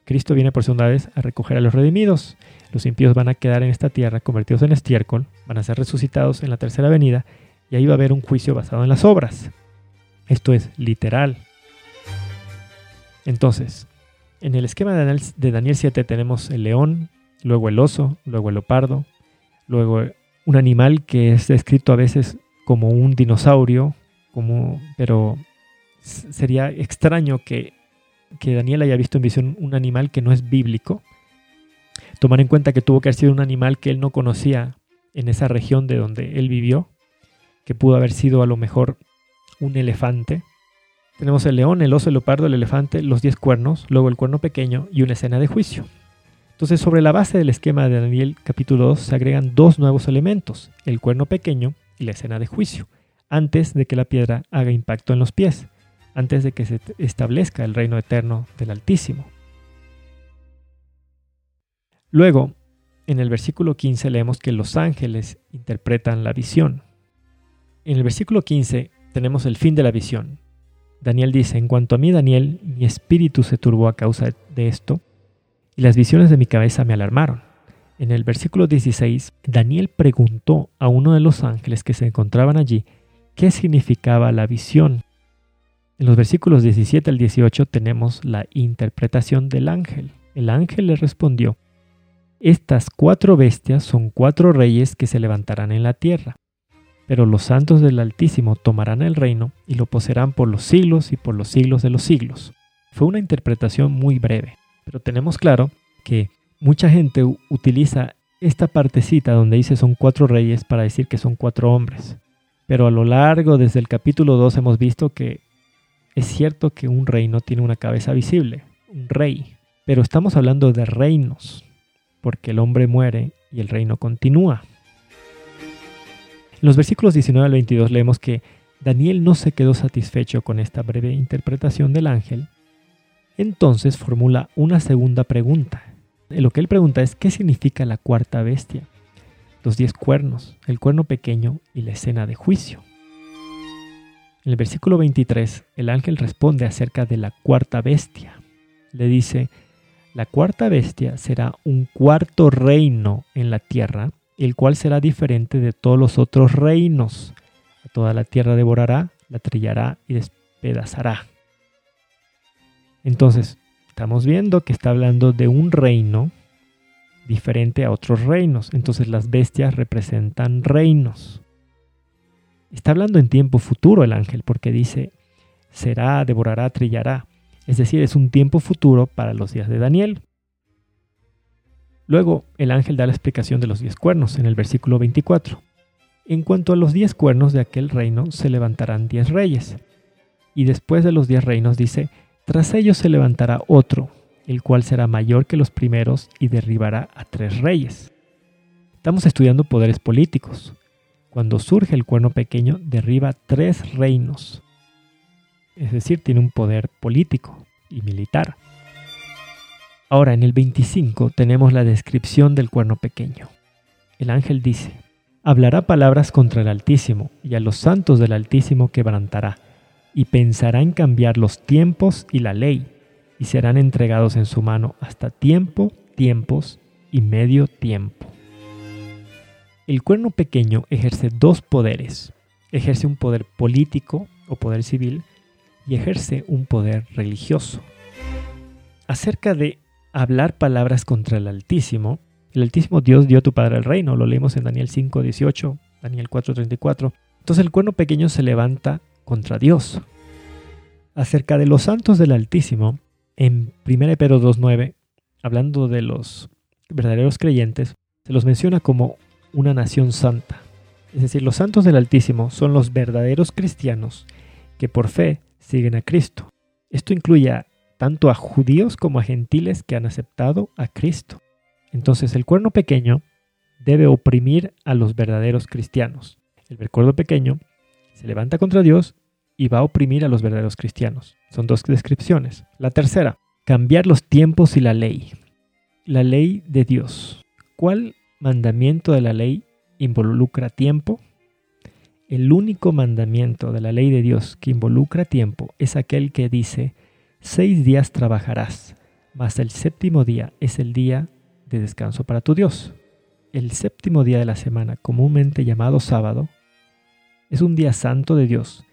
Cristo viene por segunda vez a recoger a los redimidos. Los impíos van a quedar en esta tierra convertidos en estiércol, van a ser resucitados en la tercera venida y ahí va a haber un juicio basado en las obras. Esto es literal. Entonces, en el esquema de Daniel, 7 tenemos el león, luego el oso, luego el leopardo, luego un animal que es descrito a veces como un dinosaurio, como, pero sería extraño que, que Daniel haya visto en visión un animal que no es bíblico. Tomar en cuenta que tuvo que haber sido un animal que él no conocía en esa región de donde él vivió, que pudo haber sido a lo mejor un elefante, tenemos el león, el oso, el leopardo, el elefante, los diez cuernos, luego el cuerno pequeño y una escena de juicio. Entonces, sobre la base del esquema de Daniel capítulo 2 se agregan dos nuevos elementos, el cuerno pequeño y la escena de juicio, antes de que la piedra haga impacto en los pies, antes de que se establezca el reino eterno del Altísimo. Luego, en el versículo 15 leemos que los ángeles interpretan la visión. En el versículo 15 tenemos el fin de la visión, Daniel dice, en cuanto a mí, Daniel, mi espíritu se turbó a causa de esto, y las visiones de mi cabeza me alarmaron. En el versículo 16, Daniel preguntó a uno de los ángeles que se encontraban allí qué significaba la visión. En los versículos 17 al 18 tenemos la interpretación del ángel. El ángel le respondió, Estas cuatro bestias son cuatro reyes que se levantarán en la tierra. Pero los santos del Altísimo tomarán el reino y lo poseerán por los siglos y por los siglos de los siglos. Fue una interpretación muy breve, pero tenemos claro que mucha gente utiliza esta partecita donde dice son cuatro reyes para decir que son cuatro hombres. Pero a lo largo desde el capítulo 2 hemos visto que es cierto que un reino tiene una cabeza visible, un rey, pero estamos hablando de reinos, porque el hombre muere y el reino continúa. En los versículos 19 al 22 leemos que Daniel no se quedó satisfecho con esta breve interpretación del ángel. Entonces formula una segunda pregunta. Lo que él pregunta es ¿qué significa la cuarta bestia? Los diez cuernos, el cuerno pequeño y la escena de juicio. En el versículo 23, el ángel responde acerca de la cuarta bestia. Le dice, la cuarta bestia será un cuarto reino en la tierra el cual será diferente de todos los otros reinos. Toda la tierra devorará, la trillará y despedazará. Entonces, estamos viendo que está hablando de un reino diferente a otros reinos. Entonces las bestias representan reinos. Está hablando en tiempo futuro el ángel porque dice, será, devorará, trillará. Es decir, es un tiempo futuro para los días de Daniel. Luego, el ángel da la explicación de los diez cuernos en el versículo 24. En cuanto a los diez cuernos de aquel reino, se levantarán diez reyes. Y después de los diez reinos dice, tras ellos se levantará otro, el cual será mayor que los primeros y derribará a tres reyes. Estamos estudiando poderes políticos. Cuando surge el cuerno pequeño, derriba tres reinos. Es decir, tiene un poder político y militar. Ahora, en el 25 tenemos la descripción del cuerno pequeño. El ángel dice, hablará palabras contra el Altísimo y a los santos del Altísimo quebrantará, y pensará en cambiar los tiempos y la ley, y serán entregados en su mano hasta tiempo, tiempos y medio tiempo. El cuerno pequeño ejerce dos poderes. Ejerce un poder político o poder civil y ejerce un poder religioso. Acerca de hablar palabras contra el Altísimo, el Altísimo Dios dio a tu Padre el reino, lo leemos en Daniel 5, 18, Daniel 4, 34. Entonces el cuerno pequeño se levanta contra Dios. Acerca de los santos del Altísimo, en 1 Pedro 2.9, hablando de los verdaderos creyentes, se los menciona como una nación santa. Es decir, los santos del Altísimo son los verdaderos cristianos que por fe siguen a Cristo. Esto incluye tanto a judíos como a gentiles que han aceptado a Cristo. Entonces el cuerno pequeño debe oprimir a los verdaderos cristianos. El cuerno pequeño se levanta contra Dios y va a oprimir a los verdaderos cristianos. Son dos descripciones. La tercera, cambiar los tiempos y la ley. La ley de Dios. ¿Cuál mandamiento de la ley involucra tiempo? El único mandamiento de la ley de Dios que involucra tiempo es aquel que dice, seis días trabajarás, mas el séptimo día es el día de descanso para tu Dios. El séptimo día de la semana, comúnmente llamado sábado, es un día santo de Dios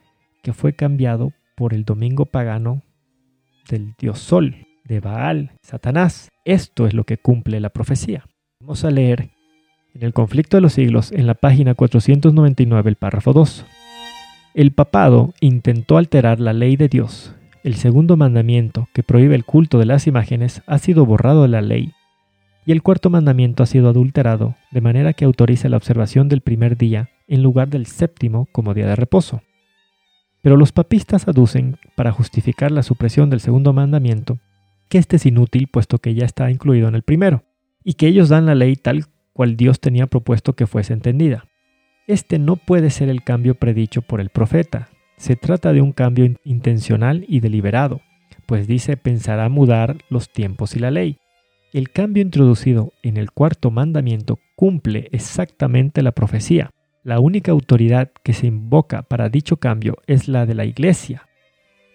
que fue cambiado por el domingo pagano del dios Sol, de Baal, Satanás. Esto es lo que cumple la profecía. Vamos a leer en el conflicto de los siglos en la página 499 el párrafo 2. El papado intentó alterar la ley de Dios. El segundo mandamiento, que prohíbe el culto de las imágenes, ha sido borrado de la ley. Y el cuarto mandamiento ha sido adulterado, de manera que autoriza la observación del primer día en lugar del séptimo como día de reposo. Pero los papistas aducen, para justificar la supresión del segundo mandamiento, que este es inútil puesto que ya está incluido en el primero, y que ellos dan la ley tal cual Dios tenía propuesto que fuese entendida. Este no puede ser el cambio predicho por el profeta. Se trata de un cambio intencional y deliberado, pues dice pensará mudar los tiempos y la ley. El cambio introducido en el cuarto mandamiento cumple exactamente la profecía. La única autoridad que se invoca para dicho cambio es la de la Iglesia.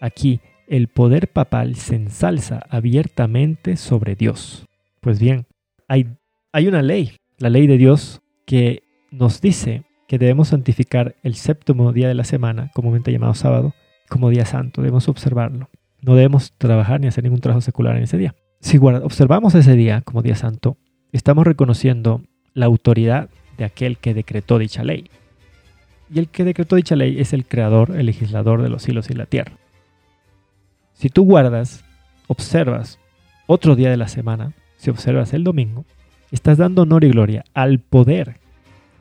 Aquí, el poder papal se ensalza abiertamente sobre Dios. Pues bien, hay, una ley, la ley de Dios, que nos dice que debemos santificar el séptimo día de la semana, comúnmente llamado sábado, como día santo. Debemos observarlo. No debemos trabajar ni hacer ningún trabajo secular en ese día. Si observamos ese día como día santo, estamos reconociendo la autoridad de aquel que decretó dicha ley. Y el que decretó dicha ley es el creador, el legislador de los cielos y la tierra. Si tú guardas, observas otro día de la semana, si observas el domingo, estás dando honor y gloria al poder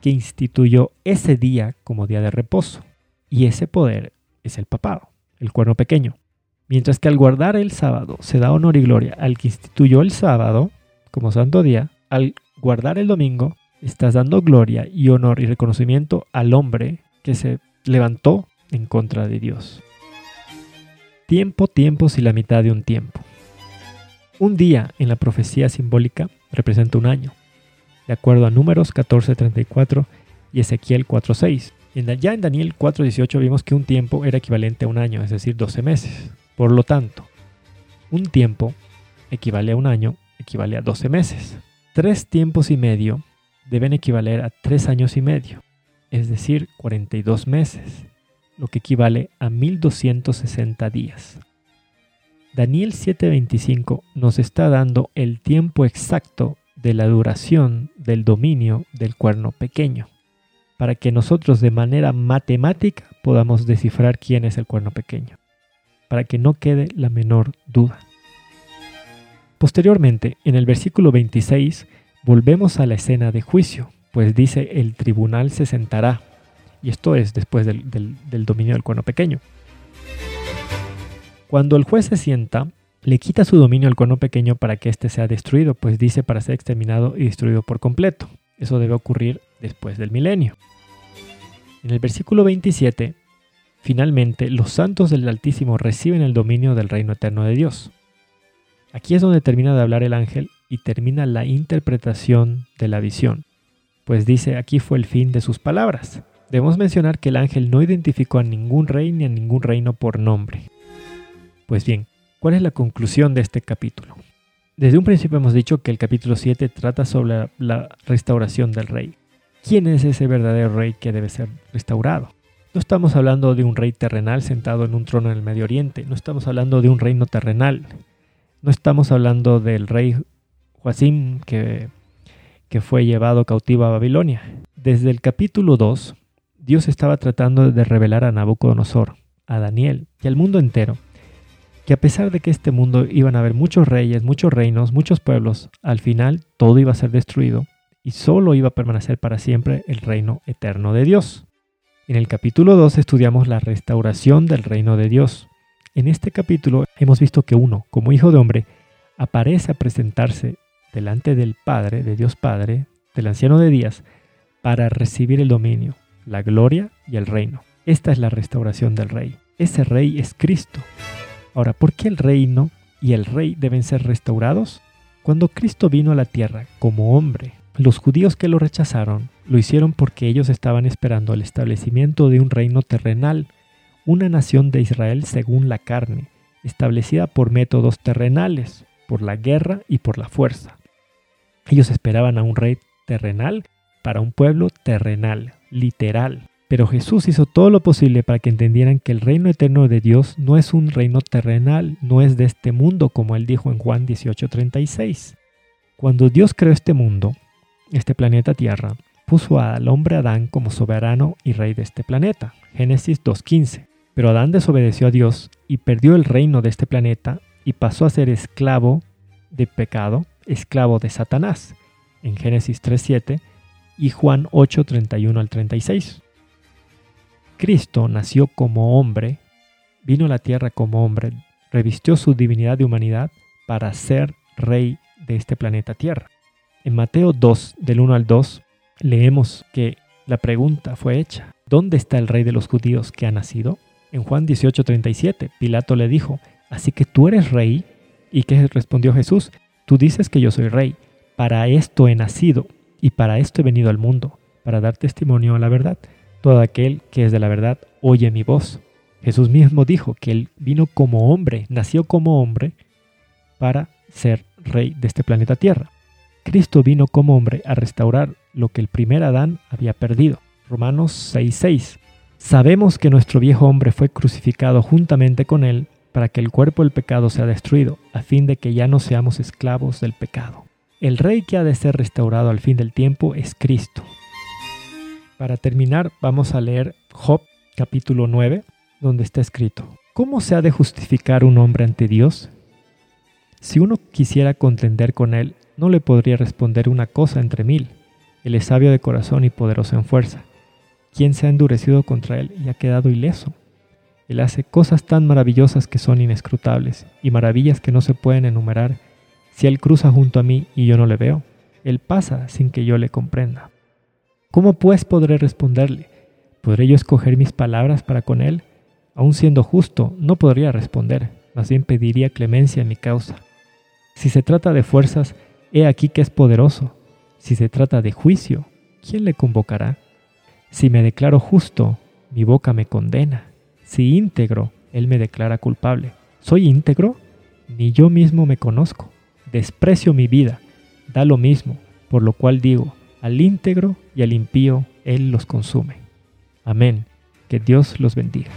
que instituyó ese día como día de reposo. Y ese poder es el papado, el cuerno pequeño. Mientras que al guardar el sábado se da honor y gloria al que instituyó el sábado como santo día, al guardar el domingo estás dando gloria y honor y reconocimiento al hombre que se levantó en contra de Dios. Tiempo, tiempos y la mitad de un tiempo. Un día en la profecía simbólica representa un año, de acuerdo a números 14.34 y Ezequiel 4.6. Ya en Daniel 4.18 vimos que un tiempo era equivalente a un año, es decir, 12 meses. Por lo tanto, un tiempo equivale a un año, equivale a 12 meses. Tres tiempos y medio deben equivaler a tres años y medio, es decir, 42 meses, lo que equivale a 1260 días. Daniel 7:25 nos está dando el tiempo exacto de la duración del dominio del cuerno pequeño. para que nosotros de manera matemática podamos descifrar quién es el cuerno pequeño, para que no quede la menor duda. Posteriormente, en el versículo 26, volvemos a la escena de juicio, pues dice el tribunal se sentará, y esto es después del, del dominio del cuerno pequeño. Cuando el juez se sienta, le quita su dominio al cuerno pequeño para que éste sea destruido, pues dice para ser exterminado y destruido por completo. Eso debe ocurrir después del milenio. En el versículo 27, finalmente los santos del Altísimo reciben el dominio del reino eterno de Dios. Aquí es donde termina de hablar el ángel y termina la interpretación de la visión, pues dice aquí fue el fin de sus palabras. Debemos mencionar que el ángel no identificó a ningún rey ni a ningún reino por nombre. Pues bien, ¿cuál es la conclusión de este capítulo? Desde un principio hemos dicho que el capítulo 7 trata sobre la restauración del rey. ¿Quién es ese verdadero rey que debe ser restaurado? No estamos hablando de un rey terrenal sentado en un trono en el Medio Oriente, no estamos hablando de un reino terrenal, no estamos hablando del rey Joacim que, que fue llevado cautivo a Babilonia. Desde el capítulo 2, Dios estaba tratando de revelar a Nabucodonosor, a Daniel y al mundo entero que a pesar de que este mundo iban a haber muchos reyes, muchos reinos, muchos pueblos, al final todo iba a ser destruido y solo iba a permanecer para siempre el reino eterno de Dios. En el capítulo 2 estudiamos la restauración del reino de Dios. En este capítulo hemos visto que uno, como hijo de hombre, aparece a presentarse delante del Padre, de Dios Padre, del anciano de días, para recibir el dominio, la gloria y el reino. Esta es la restauración del rey. Ese rey es Cristo. Ahora, ¿por qué el reino y el rey deben ser restaurados? Cuando Cristo vino a la tierra como hombre, los judíos que lo rechazaron lo hicieron porque ellos estaban esperando el establecimiento de un reino terrenal, una nación de Israel según la carne, establecida por métodos terrenales, por la guerra y por la fuerza. Ellos esperaban a un rey terrenal para un pueblo terrenal, literal. Pero Jesús hizo todo lo posible para que entendieran que el reino eterno de Dios no es un reino terrenal, no es de este mundo, como él dijo en Juan 18:36. Cuando Dios creó este mundo, este planeta Tierra, puso al hombre Adán como soberano y rey de este planeta. Génesis 2.15. Pero Adán desobedeció a Dios y perdió el reino de este planeta y pasó a ser esclavo de pecado, esclavo de Satanás, en Génesis 3.7 y Juan 8.31 al 36. Cristo nació como hombre, vino a la tierra como hombre, revistió su divinidad de humanidad para ser rey de este planeta Tierra. En Mateo 2, del 1 al 2, leemos que la pregunta fue hecha, ¿dónde está el rey de los judíos que ha nacido? En Juan 18:37, Pilato le dijo, ¿así que tú eres rey? ¿Y qué respondió Jesús? Tú dices que yo soy rey, para esto he nacido y para esto he venido al mundo, para dar testimonio a la verdad. Todo aquel que es de la verdad oye mi voz. Jesús mismo dijo que él vino como hombre, nació como hombre para ser rey de este planeta Tierra. Cristo vino como hombre a restaurar lo que el primer Adán había perdido. Romanos 6:6. Sabemos que nuestro viejo hombre fue crucificado juntamente con él para que el cuerpo del pecado sea destruido, a fin de que ya no seamos esclavos del pecado. El rey que ha de ser restaurado al fin del tiempo es Cristo. Para terminar, vamos a leer Job capítulo 9, donde está escrito, ¿cómo se ha de justificar un hombre ante Dios? Si uno quisiera contender con él, no le podría responder una cosa entre mil. Él es sabio de corazón y poderoso en fuerza. ¿Quién se ha endurecido contra él y ha quedado ileso? Él hace cosas tan maravillosas que son inescrutables y maravillas que no se pueden enumerar. Si él cruza junto a mí y yo no le veo, él pasa sin que yo le comprenda. ¿Cómo pues podré responderle? ¿Podré yo escoger mis palabras para con él? Aun siendo justo, no podría responder, más bien pediría clemencia en mi causa. Si se trata de fuerzas, he aquí que es poderoso. Si se trata de juicio, ¿quién le convocará? Si me declaro justo, mi boca me condena. Si íntegro, él me declara culpable. ¿Soy íntegro? Ni yo mismo me conozco. Desprecio mi vida. Da lo mismo, por lo cual digo, al íntegro y al impío Él los consume. Amén. Que Dios los bendiga.